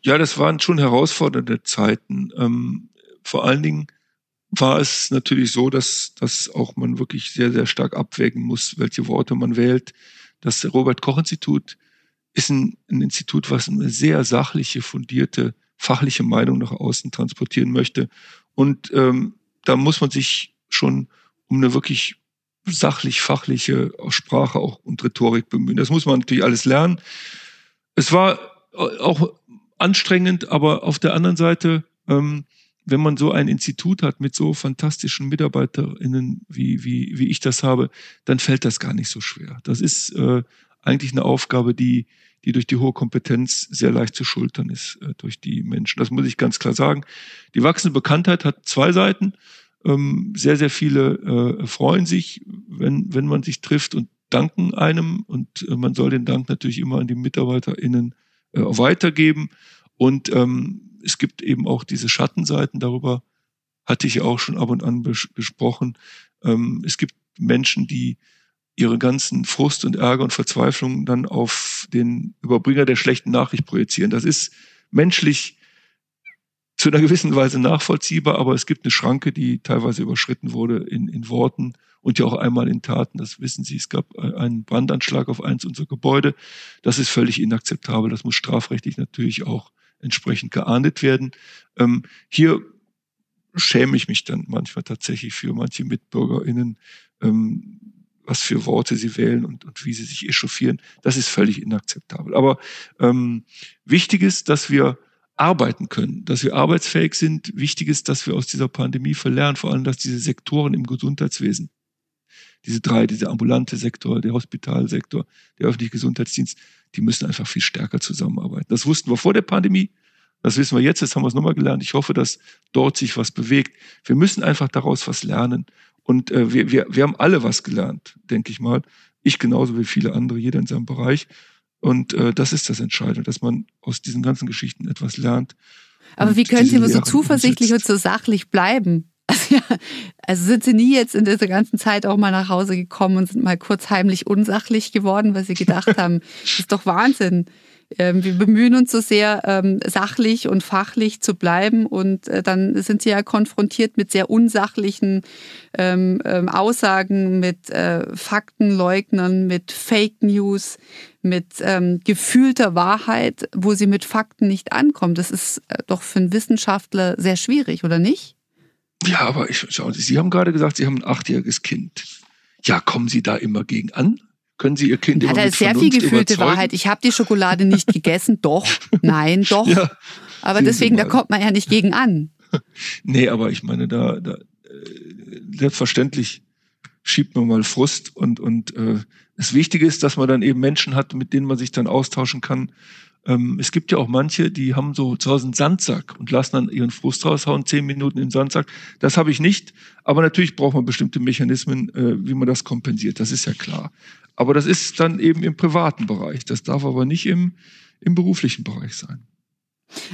Ja, das waren schon herausfordernde Zeiten. Ähm, vor allen Dingen war es natürlich so, dass, dass auch man wirklich sehr, sehr stark abwägen muss, welche Worte man wählt. Das Robert Koch Institut ist ein, ein Institut, was eine sehr sachliche, fundierte, fachliche Meinung nach außen transportieren möchte. Und ähm, da muss man sich schon um eine wirklich sachlich-fachliche Sprache auch und Rhetorik bemühen. Das muss man natürlich alles lernen. Es war auch anstrengend, aber auf der anderen Seite, ähm, wenn man so ein Institut hat mit so fantastischen MitarbeiterInnen, wie, wie, wie ich das habe, dann fällt das gar nicht so schwer. Das ist äh, eigentlich eine Aufgabe, die, die durch die hohe Kompetenz sehr leicht zu schultern ist äh, durch die Menschen. Das muss ich ganz klar sagen. Die wachsende Bekanntheit hat zwei Seiten. Ähm, sehr, sehr viele äh, freuen sich, wenn, wenn man sich trifft und danken einem. Und äh, man soll den Dank natürlich immer an die MitarbeiterInnen äh, weitergeben. Und ähm, es gibt eben auch diese Schattenseiten. Darüber hatte ich auch schon ab und an besprochen. Ähm, es gibt Menschen, die ihre ganzen Frust und Ärger und Verzweiflung dann auf den Überbringer der schlechten Nachricht projizieren. Das ist menschlich zu einer gewissen Weise nachvollziehbar, aber es gibt eine Schranke, die teilweise überschritten wurde in, in Worten und ja auch einmal in Taten. Das wissen Sie. Es gab einen Brandanschlag auf eins unserer Gebäude. Das ist völlig inakzeptabel. Das muss strafrechtlich natürlich auch entsprechend geahndet werden. Ähm, hier schäme ich mich dann manchmal tatsächlich für manche MitbürgerInnen, ähm, was für Worte sie wählen und, und wie sie sich echauffieren. Das ist völlig inakzeptabel. Aber ähm, wichtig ist, dass wir arbeiten können, dass wir arbeitsfähig sind. Wichtig ist, dass wir aus dieser Pandemie verlernen, vor allem, dass diese Sektoren im Gesundheitswesen, diese drei, dieser ambulante Sektor, der Hospitalsektor, der öffentliche Gesundheitsdienst, die müssen einfach viel stärker zusammenarbeiten. Das wussten wir vor der Pandemie. Das wissen wir jetzt, jetzt haben wir es nochmal gelernt. Ich hoffe, dass dort sich was bewegt. Wir müssen einfach daraus was lernen. Und äh, wir, wir, wir haben alle was gelernt, denke ich mal. Ich genauso wie viele andere, jeder in seinem Bereich. Und äh, das ist das Entscheidende, dass man aus diesen ganzen Geschichten etwas lernt. Aber wie können Sie immer so zuversichtlich und so sachlich bleiben? Also, ja, also sind Sie nie jetzt in dieser ganzen Zeit auch mal nach Hause gekommen und sind mal kurz heimlich unsachlich geworden, weil Sie gedacht haben, das ist doch Wahnsinn. Ähm, wir bemühen uns so sehr, ähm, sachlich und fachlich zu bleiben und äh, dann sind sie ja konfrontiert mit sehr unsachlichen ähm, Aussagen, mit äh, Faktenleugnern, mit Fake News, mit gefühlter Wahrheit, wo sie mit Fakten nicht ankommen. Das ist äh, doch für einen Wissenschaftler sehr schwierig, oder nicht? Ja, aber ich, schauen Sie, Sie haben gerade gesagt, Sie haben ein achtjähriges Kind. Ja, kommen Sie da immer gegen an? Können Sie Ihr Kind immer Hat er sehr viel gefühlte überzeugen? Wahrheit. Ich habe die Schokolade nicht gegessen. Doch, nein, doch. Ja, aber deswegen, da kommt man ja nicht gegen an. nee, aber ich meine, da, da äh, selbstverständlich schiebt man mal Frust und, und äh, das Wichtige ist, dass man dann eben Menschen hat, mit denen man sich dann austauschen kann. Ähm, es gibt ja auch manche, die haben so zu Hause einen Sandsack und lassen dann ihren Frust raushauen, zehn Minuten im Sandsack. Das habe ich nicht. Aber natürlich braucht man bestimmte Mechanismen, äh, wie man das kompensiert. Das ist ja klar. Aber das ist dann eben im privaten Bereich. Das darf aber nicht im, im beruflichen Bereich sein.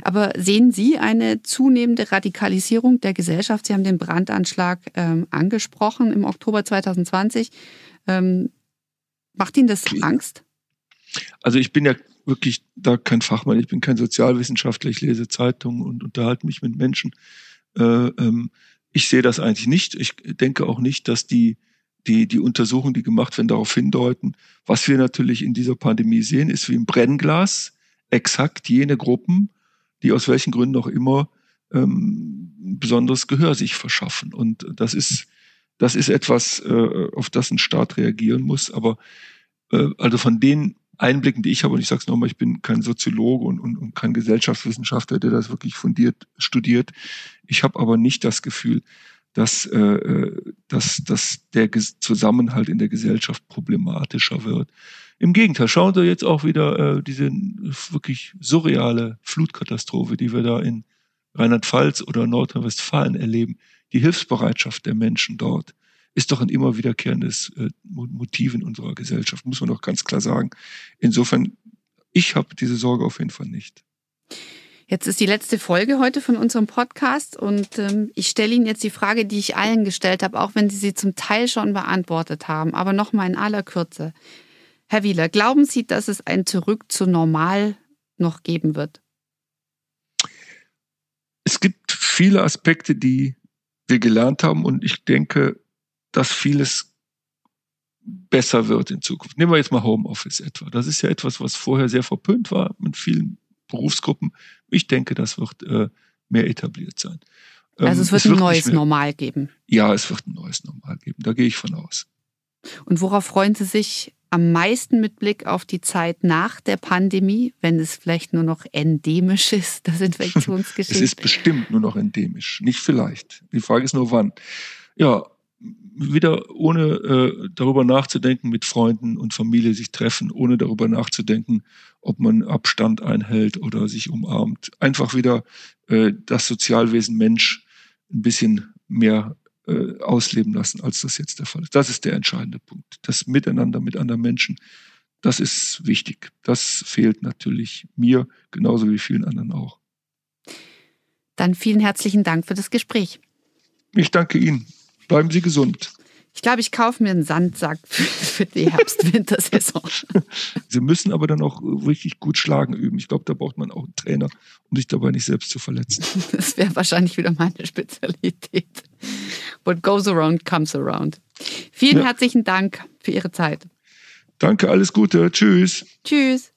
Aber sehen Sie eine zunehmende Radikalisierung der Gesellschaft? Sie haben den Brandanschlag ähm, angesprochen im Oktober 2020. Ähm, macht Ihnen das Angst? Also ich bin ja wirklich da kein Fachmann. Ich bin kein Sozialwissenschaftler. Ich lese Zeitungen und unterhalte mich mit Menschen. Äh, ähm, ich sehe das eigentlich nicht. Ich denke auch nicht, dass die die, die Untersuchungen, die gemacht werden, darauf hindeuten. Was wir natürlich in dieser Pandemie sehen, ist wie im Brennglas exakt jene Gruppen, die aus welchen Gründen auch immer ähm, besonderes Gehör sich verschaffen. Und das ist, das ist etwas, äh, auf das ein Staat reagieren muss. Aber äh, also von den Einblicken, die ich habe, und ich sage es nochmal, ich bin kein Soziologe und, und, und kein Gesellschaftswissenschaftler, der das wirklich fundiert studiert. Ich habe aber nicht das Gefühl, dass, äh, äh, dass, dass der Zusammenhalt in der Gesellschaft problematischer wird. Im Gegenteil, schauen Sie jetzt auch wieder äh, diese wirklich surreale Flutkatastrophe, die wir da in Rheinland-Pfalz oder Nordrhein-Westfalen erleben. Die Hilfsbereitschaft der Menschen dort ist doch ein immer wiederkehrendes äh, Motiv in unserer Gesellschaft, muss man doch ganz klar sagen. Insofern, ich habe diese Sorge auf jeden Fall nicht. Jetzt ist die letzte Folge heute von unserem Podcast und ähm, ich stelle Ihnen jetzt die Frage, die ich allen gestellt habe, auch wenn Sie sie zum Teil schon beantwortet haben, aber nochmal in aller Kürze. Herr Wieler, glauben Sie, dass es ein Zurück zu Normal noch geben wird? Es gibt viele Aspekte, die wir gelernt haben und ich denke, dass vieles besser wird in Zukunft. Nehmen wir jetzt mal Homeoffice etwa. Das ist ja etwas, was vorher sehr verpönt war mit vielen Berufsgruppen. Ich denke, das wird äh, mehr etabliert sein. Ähm, also es wird, es wird ein neues mehr, Normal geben. Ja, es wird ein neues Normal geben. Da gehe ich von aus. Und worauf freuen Sie sich am meisten mit Blick auf die Zeit nach der Pandemie, wenn es vielleicht nur noch endemisch ist, das Infektionsgeschehen? es ist bestimmt nur noch endemisch, nicht vielleicht. Die Frage ist nur wann. Ja, wieder ohne äh, darüber nachzudenken, mit Freunden und Familie sich treffen, ohne darüber nachzudenken, ob man Abstand einhält oder sich umarmt. Einfach wieder äh, das Sozialwesen Mensch ein bisschen mehr äh, ausleben lassen, als das jetzt der Fall ist. Das ist der entscheidende Punkt. Das Miteinander mit anderen Menschen, das ist wichtig. Das fehlt natürlich mir genauso wie vielen anderen auch. Dann vielen herzlichen Dank für das Gespräch. Ich danke Ihnen. Bleiben Sie gesund. Ich glaube, ich kaufe mir einen Sandsack für die Herbst-Wintersaison. Sie müssen aber dann auch richtig gut schlagen üben. Ich glaube, da braucht man auch einen Trainer, um sich dabei nicht selbst zu verletzen. Das wäre wahrscheinlich wieder meine Spezialität. What goes around comes around. Vielen ja. herzlichen Dank für Ihre Zeit. Danke, alles Gute. Tschüss. Tschüss.